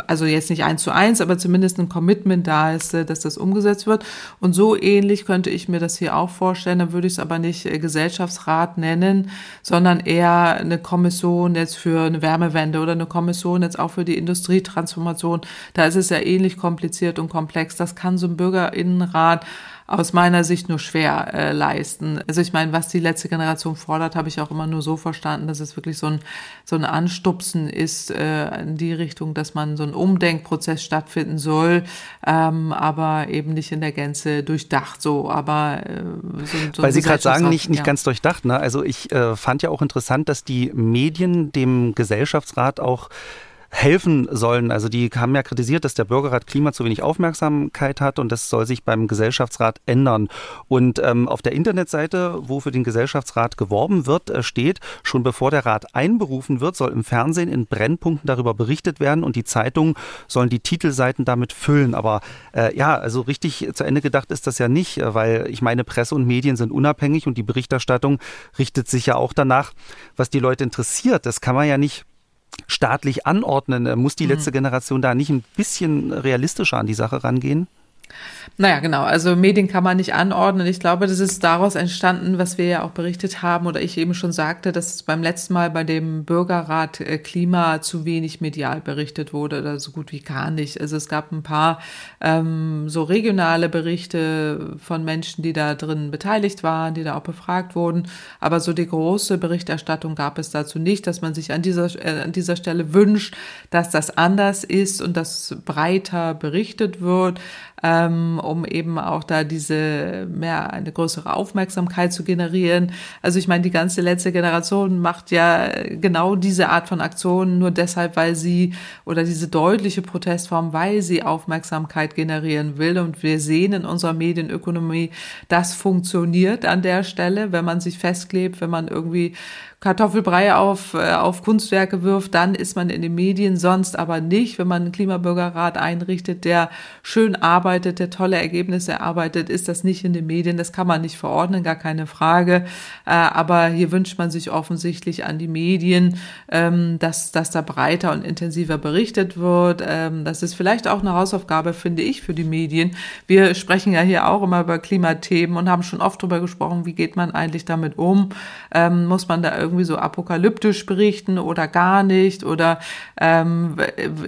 also jetzt nicht eins zu eins, aber zumindest ein Commitment da ist, äh, dass das umgesetzt wird. Und so ähnlich könnte ich mir das hier auch vorstellen. Dann würde ich es aber nicht äh, Gesellschaftsrat nennen, sondern eher eine Kommission jetzt für eine Wärmewende oder eine Kommission jetzt auch für die Industrietransformation. Da ist es ja ähnlich kompliziert und komplex. Das kann so ein Bürgerinnenrat aus meiner Sicht nur schwer äh, leisten. Also ich meine, was die letzte Generation fordert, habe ich auch immer nur so verstanden, dass es wirklich so ein, so ein Anstupsen ist äh, in die Richtung, dass man so ein Umdenkprozess stattfinden soll, ähm, aber eben nicht in der Gänze durchdacht so. Aber äh, so, so Weil Sie gerade sagen, nicht, nicht ja. ganz durchdacht. Ne? Also ich äh, fand ja auch interessant, dass die Medien dem Gesellschaftsrat auch helfen sollen. Also die haben ja kritisiert, dass der Bürgerrat Klima zu wenig Aufmerksamkeit hat und das soll sich beim Gesellschaftsrat ändern. Und ähm, auf der Internetseite, wo für den Gesellschaftsrat geworben wird, äh, steht, schon bevor der Rat einberufen wird, soll im Fernsehen in Brennpunkten darüber berichtet werden und die Zeitungen sollen die Titelseiten damit füllen. Aber äh, ja, also richtig zu Ende gedacht ist das ja nicht, äh, weil ich meine, Presse und Medien sind unabhängig und die Berichterstattung richtet sich ja auch danach, was die Leute interessiert. Das kann man ja nicht staatlich anordnen? Äh, muss die mhm. letzte Generation da nicht ein bisschen realistischer an die Sache rangehen? Naja, genau. Also Medien kann man nicht anordnen. Ich glaube, das ist daraus entstanden, was wir ja auch berichtet haben oder ich eben schon sagte, dass beim letzten Mal bei dem Bürgerrat äh, Klima zu wenig medial berichtet wurde oder so gut wie gar nicht. Also es gab ein paar ähm, so regionale Berichte von Menschen, die da drin beteiligt waren, die da auch befragt wurden. Aber so die große Berichterstattung gab es dazu nicht, dass man sich an dieser, äh, an dieser Stelle wünscht, dass das anders ist und dass breiter berichtet wird. Äh, ähm, um eben auch da diese mehr eine größere Aufmerksamkeit zu generieren. Also ich meine, die ganze letzte Generation macht ja genau diese Art von Aktionen nur deshalb, weil sie oder diese deutliche Protestform, weil sie Aufmerksamkeit generieren will. Und wir sehen in unserer Medienökonomie, das funktioniert an der Stelle, wenn man sich festklebt, wenn man irgendwie Kartoffelbrei auf, äh, auf Kunstwerke wirft, dann ist man in den Medien, sonst aber nicht. Wenn man einen Klimabürgerrat einrichtet, der schön arbeitet, der tolle Ergebnisse erarbeitet, ist das nicht in den Medien. Das kann man nicht verordnen, gar keine Frage. Äh, aber hier wünscht man sich offensichtlich an die Medien, ähm, dass, dass da breiter und intensiver berichtet wird. Ähm, das ist vielleicht auch eine Hausaufgabe, finde ich, für die Medien. Wir sprechen ja hier auch immer über Klimathemen und haben schon oft darüber gesprochen, wie geht man eigentlich damit um? Ähm, muss man da irgendwie irgendwie so apokalyptisch berichten oder gar nicht? Oder ähm,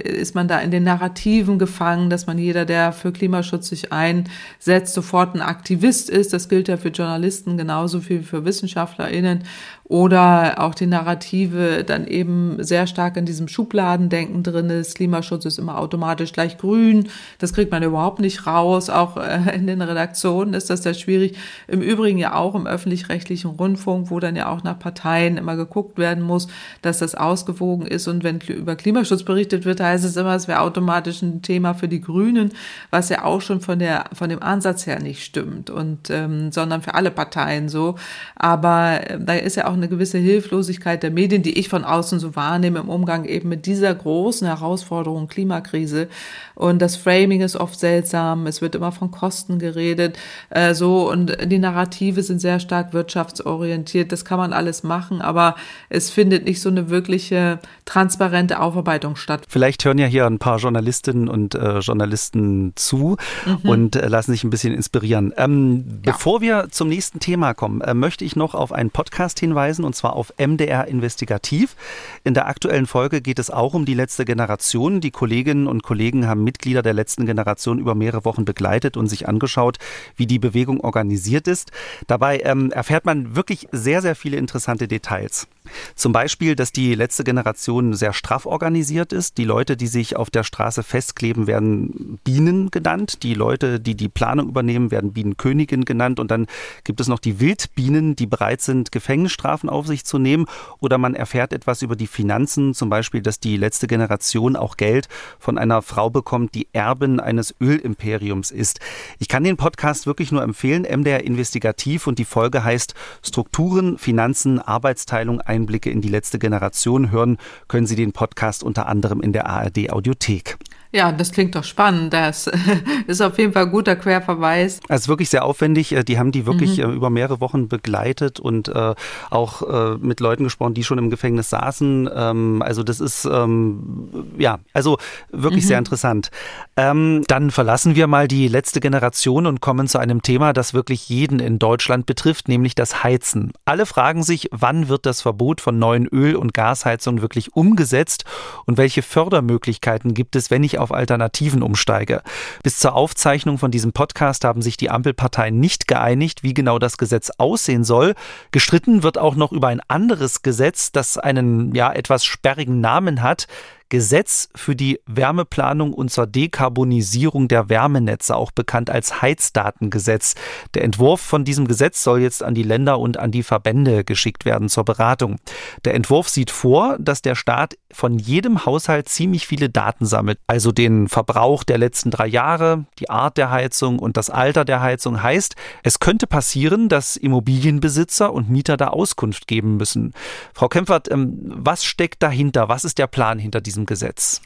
ist man da in den Narrativen gefangen, dass man jeder, der für Klimaschutz sich einsetzt, sofort ein Aktivist ist? Das gilt ja für Journalisten genauso wie für WissenschaftlerInnen oder auch die Narrative dann eben sehr stark in diesem Schubladendenken drin ist. Klimaschutz ist immer automatisch gleich grün. Das kriegt man überhaupt nicht raus. Auch äh, in den Redaktionen ist das sehr schwierig. Im Übrigen ja auch im öffentlich-rechtlichen Rundfunk, wo dann ja auch nach Parteien immer geguckt werden muss, dass das ausgewogen ist. Und wenn über Klimaschutz berichtet wird, heißt es immer, es wäre automatisch ein Thema für die Grünen, was ja auch schon von der, von dem Ansatz her nicht stimmt und, ähm, sondern für alle Parteien so. Aber äh, da ist ja auch eine gewisse Hilflosigkeit der Medien, die ich von außen so wahrnehme im Umgang eben mit dieser großen Herausforderung Klimakrise. Und das Framing ist oft seltsam. Es wird immer von Kosten geredet, äh, so und die Narrative sind sehr stark wirtschaftsorientiert. Das kann man alles machen, aber es findet nicht so eine wirkliche transparente Aufarbeitung statt. Vielleicht hören ja hier ein paar Journalistinnen und äh, Journalisten zu mhm. und äh, lassen sich ein bisschen inspirieren. Ähm, ja. Bevor wir zum nächsten Thema kommen, äh, möchte ich noch auf einen Podcast hinweisen hinweisen, und zwar auf MDR Investigativ. In der aktuellen Folge geht es auch um die letzte Generation. Die Kolleginnen und Kollegen haben Mitglieder der letzten Generation über mehrere Wochen begleitet und sich angeschaut, wie die Bewegung organisiert ist. Dabei ähm, erfährt man wirklich sehr, sehr viele interessante Details. Zum Beispiel, dass die letzte Generation sehr straff organisiert ist. Die Leute, die sich auf der Straße festkleben, werden Bienen genannt. Die Leute, die die Planung übernehmen, werden Bienenkönigin genannt. Und dann gibt es noch die Wildbienen, die bereit sind, Gefängnisstrafen Strafen auf sich zu nehmen oder man erfährt etwas über die Finanzen, zum Beispiel, dass die letzte Generation auch Geld von einer Frau bekommt, die Erbin eines Ölimperiums ist. Ich kann den Podcast wirklich nur empfehlen, MDR Investigativ und die Folge heißt Strukturen, Finanzen, Arbeitsteilung, Einblicke in die letzte Generation hören, können Sie den Podcast unter anderem in der ARD Audiothek. Ja, das klingt doch spannend. Das ist auf jeden Fall ein guter Querverweis. Ist wirklich sehr aufwendig. Äh, die haben die wirklich mhm. Äh, über mehrere Wochen begleitet und äh, auch äh, mit Leuten gesprochen, die schon im Gefängnis saßen. Ähm, also das ist ähm, ja, also wirklich mhm. sehr interessant. Ähm, dann verlassen wir mal die letzte Generation und kommen zu einem Thema, das wirklich jeden in Deutschland betrifft, nämlich das Heizen. Alle fragen sich, wann wird das Verbot von neuen Öl- und Gasheizungen wirklich umgesetzt und welche Fördermöglichkeiten gibt es, wenn ich auf Alternativen umsteige. Bis zur Aufzeichnung von diesem Podcast haben sich die Ampelparteien nicht geeinigt, wie genau das Gesetz aussehen soll. Gestritten wird auch noch über ein anderes Gesetz, das einen ja etwas sperrigen Namen hat. Gesetz für die Wärmeplanung und zur Dekarbonisierung der Wärmenetze, auch bekannt als Heizdatengesetz. Der Entwurf von diesem Gesetz soll jetzt an die Länder und an die Verbände geschickt werden zur Beratung. Der Entwurf sieht vor, dass der Staat von jedem Haushalt ziemlich viele Daten sammelt, also den Verbrauch der letzten drei Jahre, die Art der Heizung und das Alter der Heizung heißt, es könnte passieren, dass Immobilienbesitzer und Mieter da Auskunft geben müssen. Frau Kempfert, ähm, was steckt dahinter? Was ist der Plan hinter diesem diesem Gesetz?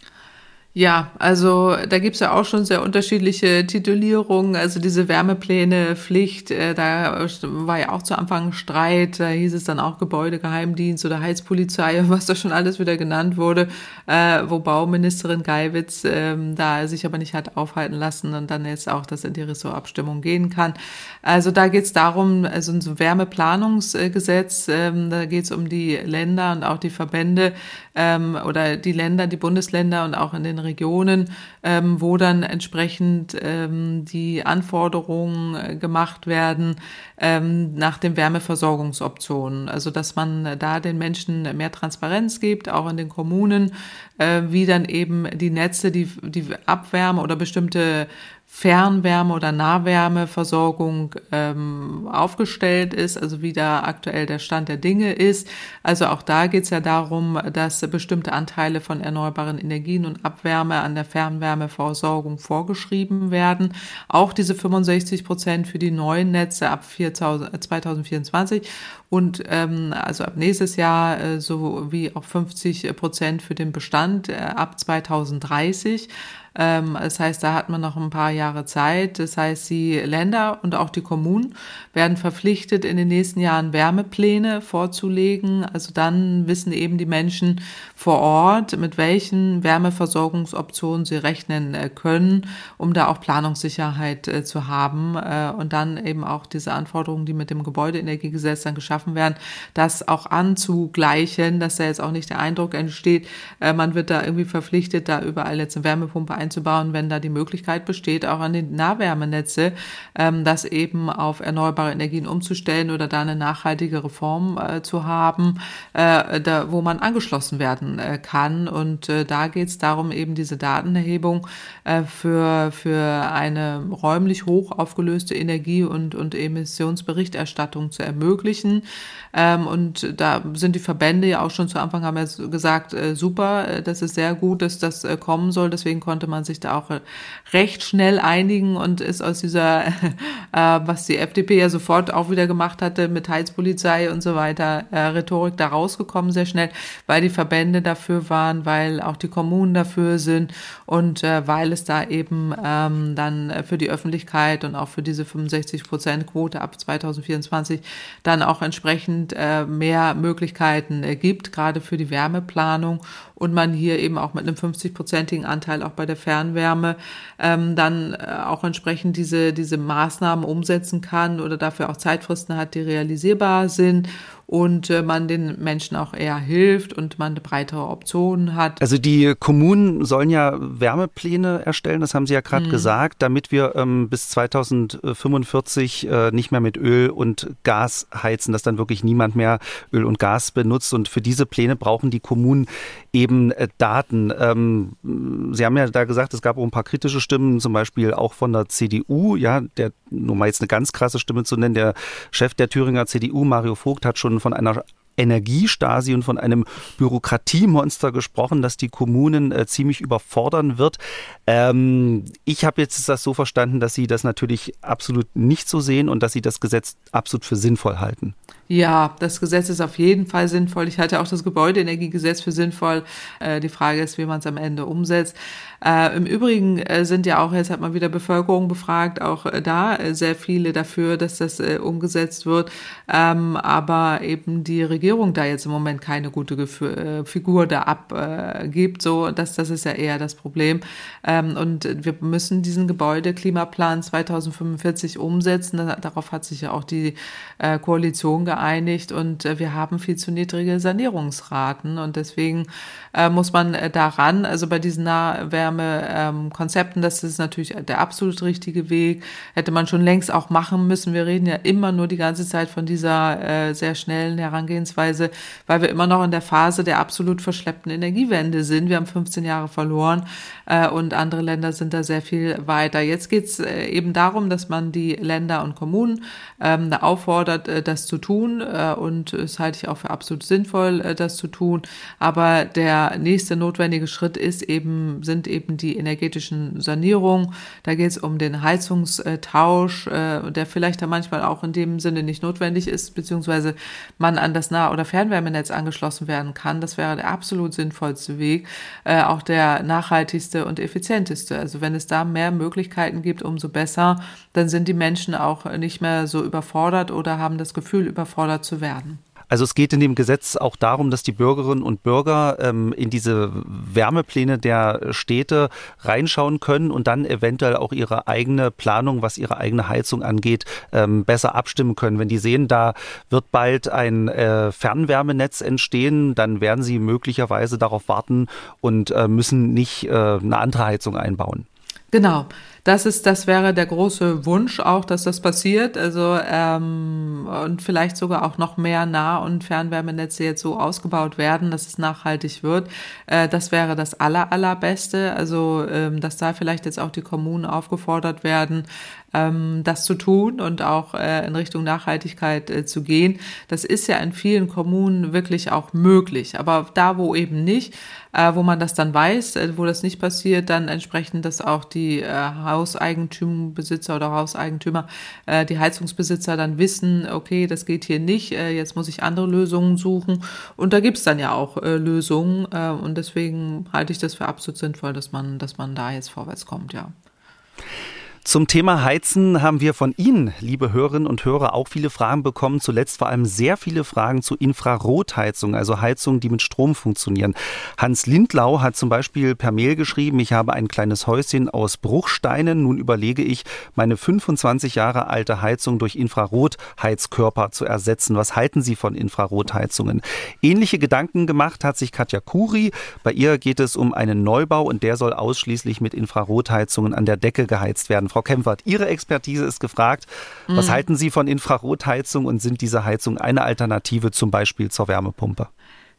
Ja, also da gibt's ja auch schon sehr unterschiedliche Titulierungen. Also diese Wärmepläne, Pflicht, äh, da war ja auch zu Anfang Streit. Da hieß es dann auch Gebäudegeheimdienst oder Heizpolizei, was da schon alles wieder genannt wurde, äh, wo Bauministerin Geiwitz äh, da sich aber nicht hat aufhalten lassen und dann jetzt auch das in die Ressortabstimmung gehen kann. Also da geht's darum, also ein Wärmeplanungsgesetz, ähm, da geht's um die Länder und auch die Verbände ähm, oder die Länder, die Bundesländer und auch in den Regionen, ähm, wo dann entsprechend ähm, die Anforderungen äh, gemacht werden ähm, nach den Wärmeversorgungsoptionen. Also dass man da den Menschen mehr Transparenz gibt, auch in den Kommunen, äh, wie dann eben die Netze, die, die Abwärme oder bestimmte Fernwärme- oder Nahwärmeversorgung ähm, aufgestellt ist, also wie da aktuell der Stand der Dinge ist. Also auch da geht es ja darum, dass bestimmte Anteile von erneuerbaren Energien und Abwärme an der Fernwärmeversorgung vorgeschrieben werden. Auch diese 65 Prozent für die neuen Netze ab 4000, 2024 und ähm, also ab nächstes Jahr äh, sowie auch 50 Prozent für den Bestand äh, ab 2030. Ähm, das heißt, da hat man noch ein paar Jahre Zeit. Das heißt, die Länder und auch die Kommunen werden verpflichtet, in den nächsten Jahren Wärmepläne vorzulegen. Also dann wissen eben die Menschen vor Ort, mit welchen Wärmeversorgungsoptionen sie rechnen äh, können, um da auch Planungssicherheit äh, zu haben äh, und dann eben auch diese Anforderungen, die mit dem Gebäudeenergiegesetz dann geschaffen werden, das auch anzugleichen, dass da jetzt auch nicht der Eindruck entsteht, man wird da irgendwie verpflichtet, da überall jetzt eine Wärmepumpe einzubauen, wenn da die Möglichkeit besteht, auch an den Nahwärmenetze, ähm, das eben auf erneuerbare Energien umzustellen oder da eine nachhaltige Reform äh, zu haben, äh, da, wo man angeschlossen werden äh, kann. Und äh, da geht es darum, eben diese Datenerhebung äh, für, für eine räumlich hoch aufgelöste Energie- und, und Emissionsberichterstattung zu ermöglichen. Ähm, und da sind die Verbände ja auch schon zu Anfang haben ja gesagt, äh, super, das ist sehr gut, dass das kommen soll. Deswegen konnte man sich da auch recht schnell einigen und ist aus dieser, äh, was die FDP ja sofort auch wieder gemacht hatte mit Heizpolizei und so weiter, äh, Rhetorik da rausgekommen sehr schnell, weil die Verbände dafür waren, weil auch die Kommunen dafür sind und äh, weil es da eben ähm, dann für die Öffentlichkeit und auch für diese 65 Prozent Quote ab 2024 dann auch entsprechend entsprechend äh, mehr Möglichkeiten äh, gibt, gerade für die Wärmeplanung und man hier eben auch mit einem 50-prozentigen Anteil auch bei der Fernwärme ähm, dann äh, auch entsprechend diese, diese Maßnahmen umsetzen kann oder dafür auch Zeitfristen hat, die realisierbar sind und äh, man den Menschen auch eher hilft und man breitere Option hat. Also die Kommunen sollen ja Wärmepläne erstellen, das haben Sie ja gerade mhm. gesagt, damit wir ähm, bis 2045 äh, nicht mehr mit Öl und Gas heizen, dass dann wirklich niemand mehr Öl und Gas benutzt. Und für diese Pläne brauchen die Kommunen eben äh, Daten. Ähm, Sie haben ja da gesagt, es gab auch ein paar kritische Stimmen, zum Beispiel auch von der CDU, ja, der, nur mal jetzt eine ganz krasse Stimme zu nennen, der Chef der Thüringer CDU, Mario Vogt, hat schon von einer Energiestasi und von einem Bürokratiemonster gesprochen, das die Kommunen äh, ziemlich überfordern wird. Ähm, ich habe jetzt das so verstanden, dass Sie das natürlich absolut nicht so sehen und dass Sie das Gesetz absolut für sinnvoll halten. Ja, das Gesetz ist auf jeden Fall sinnvoll. Ich halte auch das Gebäudeenergiegesetz für sinnvoll. Äh, die Frage ist, wie man es am Ende umsetzt. Äh, Im Übrigen äh, sind ja auch, jetzt hat man wieder Bevölkerung befragt, auch äh, da äh, sehr viele dafür, dass das umgesetzt wird. Ähm, aber eben die Regierung da jetzt im Moment keine gute Gef Figur da abgibt. so, das, das ist ja eher das Problem. Ähm, und wir müssen diesen Gebäudeklimaplan 2045 umsetzen. Darauf hat sich ja auch die Koalition geeinigt und äh, wir haben viel zu niedrige Sanierungsraten und deswegen äh, muss man äh, daran, also bei diesen Nahwärmekonzepten, das ist natürlich der absolut richtige Weg, hätte man schon längst auch machen müssen. Wir reden ja immer nur die ganze Zeit von dieser äh, sehr schnellen Herangehensweise, weil wir immer noch in der Phase der absolut verschleppten Energiewende sind. Wir haben 15 Jahre verloren äh, und andere Länder sind da sehr viel weiter. Jetzt geht es äh, eben darum, dass man die Länder und Kommunen ähm, auffordert, äh, das zu tun äh, und es halte ich auch für absolut sinnvoll, das zu tun. Aber der nächste notwendige Schritt ist eben, sind eben die energetischen Sanierungen. Da geht es um den Heizungstausch, der vielleicht da manchmal auch in dem Sinne nicht notwendig ist, beziehungsweise man an das Nah- oder Fernwärmenetz angeschlossen werden kann. Das wäre der absolut sinnvollste Weg, äh, auch der nachhaltigste und effizienteste. Also wenn es da mehr Möglichkeiten gibt, umso besser, dann sind die Menschen auch nicht mehr so überfordert oder haben das Gefühl, überfordert zu werden. Also es geht in dem Gesetz auch darum, dass die Bürgerinnen und Bürger ähm, in diese Wärmepläne der Städte reinschauen können und dann eventuell auch ihre eigene Planung, was ihre eigene Heizung angeht, ähm, besser abstimmen können. Wenn die sehen, da wird bald ein äh, Fernwärmenetz entstehen, dann werden sie möglicherweise darauf warten und äh, müssen nicht äh, eine andere Heizung einbauen. Genau. Das ist, das wäre der große Wunsch auch, dass das passiert. Also ähm, und vielleicht sogar auch noch mehr Nah- und Fernwärmenetze jetzt so ausgebaut werden, dass es nachhaltig wird. Äh, das wäre das aller allerbeste. Also ähm, dass da vielleicht jetzt auch die Kommunen aufgefordert werden, ähm, das zu tun und auch äh, in Richtung Nachhaltigkeit äh, zu gehen. Das ist ja in vielen Kommunen wirklich auch möglich. Aber da, wo eben nicht, äh, wo man das dann weiß, äh, wo das nicht passiert, dann entsprechend, dass auch die äh, Hauseigentümerbesitzer oder Hauseigentümer, äh, die Heizungsbesitzer dann wissen, okay, das geht hier nicht, äh, jetzt muss ich andere Lösungen suchen. Und da gibt's dann ja auch äh, Lösungen. Äh, und deswegen halte ich das für absolut sinnvoll, dass man, dass man da jetzt vorwärts kommt, ja. Zum Thema Heizen haben wir von Ihnen, liebe Hörerinnen und Hörer, auch viele Fragen bekommen. Zuletzt vor allem sehr viele Fragen zu Infrarotheizung, also Heizungen, die mit Strom funktionieren. Hans Lindlau hat zum Beispiel per Mail geschrieben, ich habe ein kleines Häuschen aus Bruchsteinen. Nun überlege ich, meine 25 Jahre alte Heizung durch Infrarotheizkörper zu ersetzen. Was halten Sie von Infrarotheizungen? Ähnliche Gedanken gemacht hat sich Katja Kuri. Bei ihr geht es um einen Neubau und der soll ausschließlich mit Infrarotheizungen an der Decke geheizt werden. Frau Kempfert, Ihre Expertise ist gefragt. Was mhm. halten Sie von Infrarotheizung und sind diese Heizungen eine Alternative zum Beispiel zur Wärmepumpe?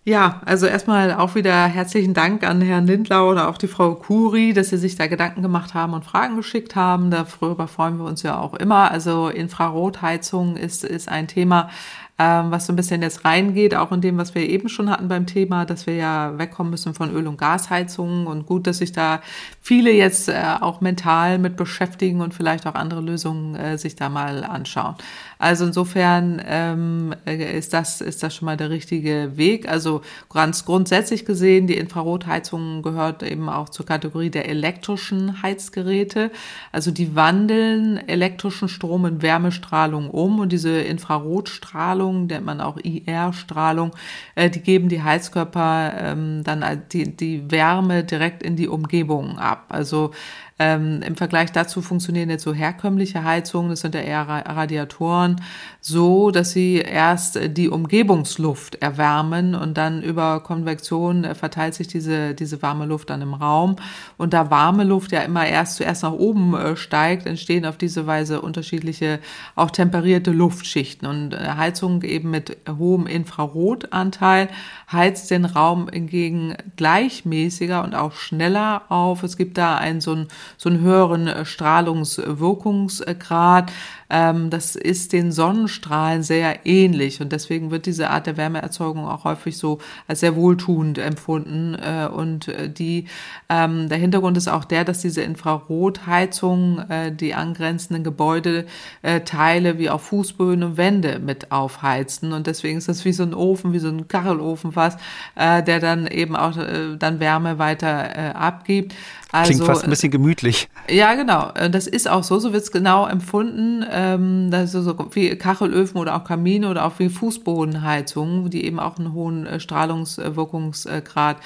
Ja, also erstmal auch wieder herzlichen Dank an Herrn Lindlau oder auch die Frau Kuri, dass Sie sich da Gedanken gemacht haben und Fragen geschickt haben. Darüber freuen wir uns ja auch immer. Also Infrarotheizung ist, ist ein Thema, ähm, was so ein bisschen jetzt reingeht, auch in dem, was wir eben schon hatten beim Thema, dass wir ja wegkommen müssen von Öl- und Gasheizungen und gut, dass sich da viele jetzt äh, auch mental mit beschäftigen und vielleicht auch andere Lösungen äh, sich da mal anschauen. Also insofern ähm, äh, ist das ist das schon mal der richtige Weg. Also ganz grundsätzlich gesehen, die Infrarotheizung gehört eben auch zur Kategorie der elektrischen Heizgeräte. Also die wandeln elektrischen Strom in Wärmestrahlung um und diese Infrarotstrahlung, nennt man auch IR-Strahlung, äh, die geben die Heizkörper ähm, dann die, die Wärme direkt in die Umgebung ab. Also ähm, Im Vergleich dazu funktionieren jetzt so herkömmliche Heizungen, das sind ja eher Radiatoren, so, dass sie erst die Umgebungsluft erwärmen und dann über Konvektion äh, verteilt sich diese, diese warme Luft dann im Raum. Und da warme Luft ja immer erst zuerst nach oben äh, steigt, entstehen auf diese Weise unterschiedliche, auch temperierte Luftschichten. Und äh, Heizung eben mit hohem Infrarotanteil heizt den Raum hingegen gleichmäßiger und auch schneller auf. Es gibt da einen so einen, so einen höheren Strahlungswirkungsgrad. Ähm, das ist den Sonnenstrahlen sehr ähnlich und deswegen wird diese Art der Wärmeerzeugung auch häufig so als sehr wohltuend empfunden. Äh, und äh, die, ähm, der Hintergrund ist auch der, dass diese Infrarotheizung äh, die angrenzenden Gebäudeteile wie auch Fußböden und Wände mit aufheizen und deswegen ist das wie so ein Ofen, wie so ein Kachelofen fast, der dann eben auch dann Wärme weiter abgibt. Also, Klingt fast ein bisschen gemütlich. Ja, genau. Das ist auch so, so wird es genau empfunden. Ähm, das ist so wie Kachelöfen oder auch Kamine oder auch wie Fußbodenheizungen, die eben auch einen hohen äh, Strahlungswirkungsgrad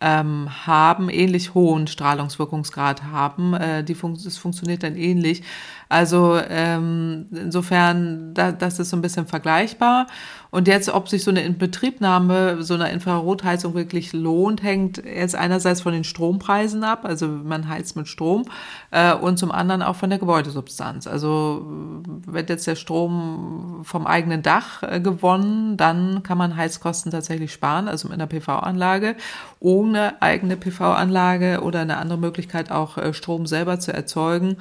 ähm, haben, ähnlich hohen Strahlungswirkungsgrad haben. Äh, die fun das funktioniert dann ähnlich. Also ähm, insofern, da, das ist so ein bisschen vergleichbar. Und jetzt, ob sich so eine Inbetriebnahme so einer Infrarotheizung wirklich lohnt, hängt jetzt einerseits von den Strompreisen ab, also man heizt mit Strom, äh, und zum anderen auch von der Gebäudesubstanz. Also wird jetzt der Strom vom eigenen Dach äh, gewonnen, dann kann man Heizkosten tatsächlich sparen, also mit einer PV-Anlage. Ohne eigene PV-Anlage oder eine andere Möglichkeit auch äh, Strom selber zu erzeugen,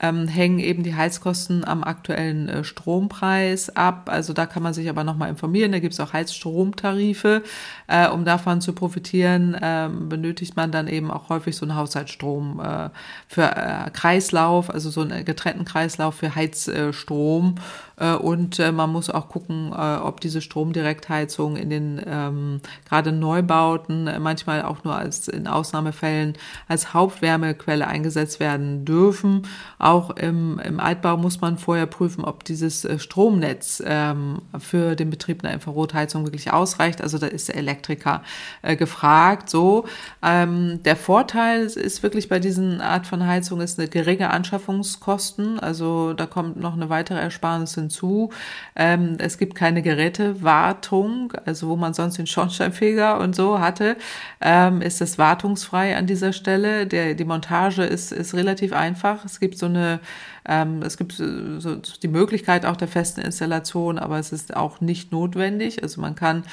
ähm, hängen eben die Heizkosten am aktuellen äh, Strompreis ab. Also da kann man sich aber nochmal informieren. Da gibt es auch Heizstromtarife. Äh, um davon zu profitieren, äh, benötigt man dann eben auch häufig so einen Haushaltsstrom äh, für äh, Kreislauf, also so einen getrennten Kreislauf für Heizstrom. Äh, und äh, man muss auch gucken, äh, ob diese Stromdirektheizung in den ähm, gerade Neubauten manchmal auch nur als in Ausnahmefällen als Hauptwärmequelle eingesetzt werden dürfen. Auch im, im Altbau muss man vorher prüfen, ob dieses Stromnetz ähm, für den Betrieb einer Infrarotheizung wirklich ausreicht. Also da ist der Elektriker äh, gefragt. So, ähm, der Vorteil ist wirklich bei diesen Art von Heizung ist eine geringe Anschaffungskosten. Also da kommt noch eine weitere Ersparnis hinzu hinzu. Ähm, es gibt keine Gerätewartung, also wo man sonst den Schornsteinfeger und so hatte, ähm, ist es wartungsfrei an dieser Stelle. Der, die Montage ist, ist relativ einfach. Es gibt so eine ähm, es gibt so die Möglichkeit auch der festen Installation, aber es ist auch nicht notwendig. Also man kann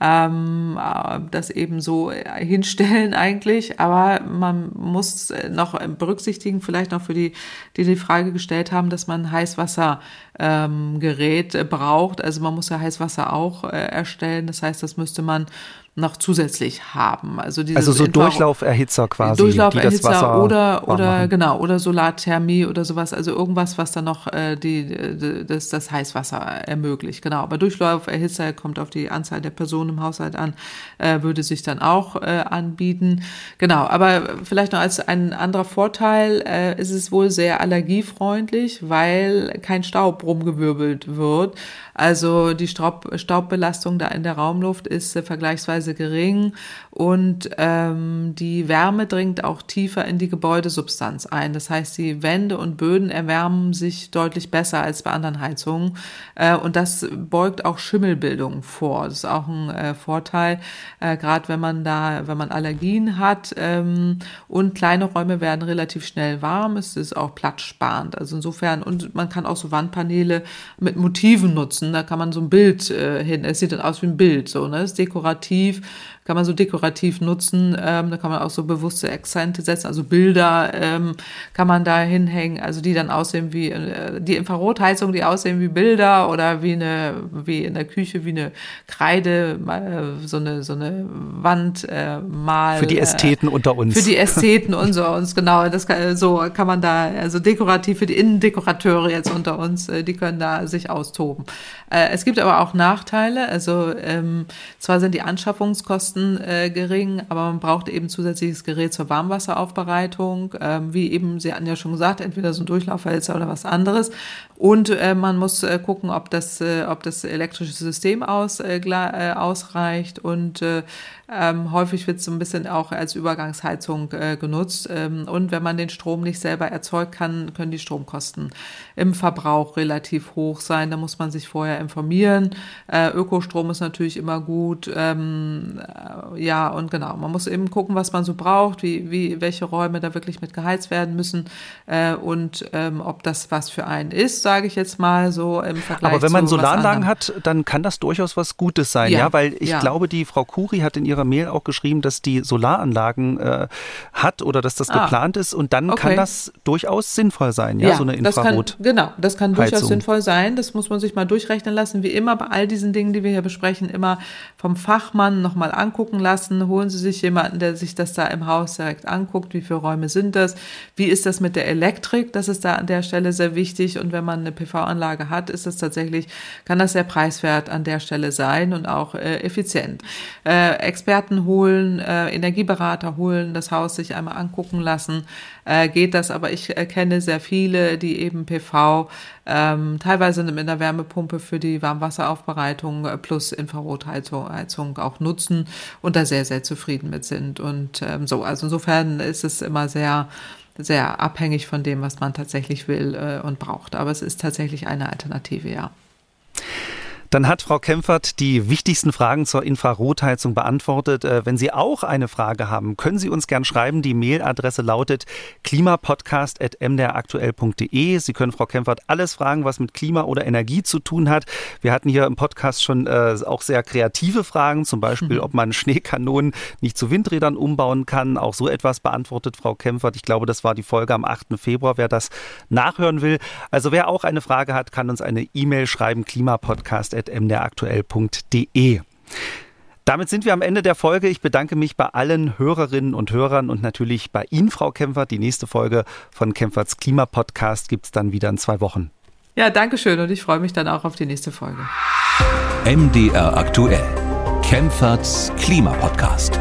ähm, äh, das eben so hinstellen eigentlich. Aber man muss noch berücksichtigen, vielleicht noch für die, die die Frage gestellt haben, dass man Heißwassergerät ähm, braucht. Also man muss ja Heißwasser auch äh, erstellen. Das heißt, das müsste man noch zusätzlich haben. Also, also so Durchlauferhitzer quasi. Durchlauferhitzer oder, oder genau, oder Solarthermie oder sowas. Also irgendwas, was dann noch äh, die, die, das, das Heißwasser ermöglicht. Genau, aber Durchlauferhitzer kommt auf die Anzahl der Personen im Haushalt an, äh, würde sich dann auch äh, anbieten. Genau, aber vielleicht noch als ein anderer Vorteil äh, ist es wohl sehr allergiefreundlich, weil kein Staub rumgewirbelt wird. Also die Staub, Staubbelastung da in der Raumluft ist äh, vergleichsweise gering und ähm, die Wärme dringt auch tiefer in die Gebäudesubstanz ein. Das heißt, die Wände und Böden erwärmen sich deutlich besser als bei anderen Heizungen äh, und das beugt auch Schimmelbildung vor. Das ist auch ein äh, Vorteil, äh, gerade wenn man da, wenn man Allergien hat ähm, und kleine Räume werden relativ schnell warm. Es ist auch platzsparend. Also insofern und man kann auch so Wandpaneele mit Motiven nutzen da kann man so ein Bild äh, hin, es sieht dann aus wie ein Bild, so, ne? Ist dekorativ, kann man so dekorativ nutzen. Ähm, da kann man auch so bewusste Akzente setzen, also Bilder ähm, kann man da hinhängen, also die dann aussehen wie äh, die Infrarotheizung, die aussehen wie Bilder oder wie eine wie in der Küche wie eine Kreide, äh, so eine so eine Wand äh, mal für die äh, Ästheten unter uns. Für die Ästheten unter uns genau. Das kann, so kann man da also dekorativ für die Innendekorateure jetzt unter uns, äh, die können da sich austoben. Äh, es gibt aber auch Nachteile. Also ähm, zwar sind die Anschaffungskosten Kosten äh, gering, aber man braucht eben zusätzliches Gerät zur Warmwasseraufbereitung, ähm, wie eben Sie hatten ja schon gesagt, entweder so ein Durchlauferhitzer oder was anderes. Und äh, man muss äh, gucken, ob das, äh, ob das elektrische System aus, äh, äh, ausreicht und äh, ähm, häufig wird es so ein bisschen auch als Übergangsheizung äh, genutzt. Ähm, und wenn man den Strom nicht selber erzeugt kann, können die Stromkosten im Verbrauch relativ hoch sein. Da muss man sich vorher informieren. Äh, Ökostrom ist natürlich immer gut. Ähm, äh, ja, und genau, man muss eben gucken, was man so braucht, wie, wie, welche Räume da wirklich mit geheizt werden müssen äh, und ähm, ob das was für einen ist, sage ich jetzt mal so im Vergleich. Aber wenn man Solaranlagen hat, dann kann das durchaus was Gutes sein, ja, ja? weil ich ja. glaube, die Frau Kuri hat in ihrer ihrer Mail auch geschrieben, dass die Solaranlagen äh, hat oder dass das ah, geplant ist und dann okay. kann das durchaus sinnvoll sein, ja, ja so eine Infrarot. Das kann, genau, das kann durchaus Heizung. sinnvoll sein. Das muss man sich mal durchrechnen lassen. Wie immer bei all diesen Dingen, die wir hier besprechen, immer vom Fachmann nochmal angucken lassen. Holen Sie sich jemanden, der sich das da im Haus direkt anguckt. Wie viele Räume sind das? Wie ist das mit der Elektrik? Das ist da an der Stelle sehr wichtig. Und wenn man eine PV-Anlage hat, ist das tatsächlich, kann das sehr preiswert an der Stelle sein und auch äh, effizient. Äh, Experten holen, äh, Energieberater holen, das Haus sich einmal angucken lassen, äh, geht das. Aber ich kenne sehr viele, die eben PV ähm, teilweise mit einer Wärmepumpe für die Warmwasseraufbereitung äh, plus Infrarotheizung auch nutzen und da sehr, sehr zufrieden mit sind. Und ähm, so, also insofern ist es immer sehr sehr abhängig von dem, was man tatsächlich will äh, und braucht. Aber es ist tatsächlich eine Alternative, ja. Dann hat Frau Kempfert die wichtigsten Fragen zur Infrarotheizung beantwortet. Äh, wenn Sie auch eine Frage haben, können Sie uns gern schreiben. Die Mailadresse lautet klimapodcast.mdraktuell.de. Sie können Frau Kempfert alles fragen, was mit Klima oder Energie zu tun hat. Wir hatten hier im Podcast schon äh, auch sehr kreative Fragen, zum Beispiel, mhm. ob man Schneekanonen nicht zu Windrädern umbauen kann. Auch so etwas beantwortet Frau Kempfert. Ich glaube, das war die Folge am 8. Februar, wer das nachhören will. Also wer auch eine Frage hat, kann uns eine E-Mail schreiben, klimapodcast mdraktuell.de. Damit sind wir am Ende der Folge. Ich bedanke mich bei allen Hörerinnen und Hörern und natürlich bei Ihnen, Frau Kempfert. Die nächste Folge von Kempferts Klimapodcast gibt es dann wieder in zwei Wochen. Ja, danke schön und ich freue mich dann auch auf die nächste Folge. MDR aktuell. Kempferts Klimapodcast.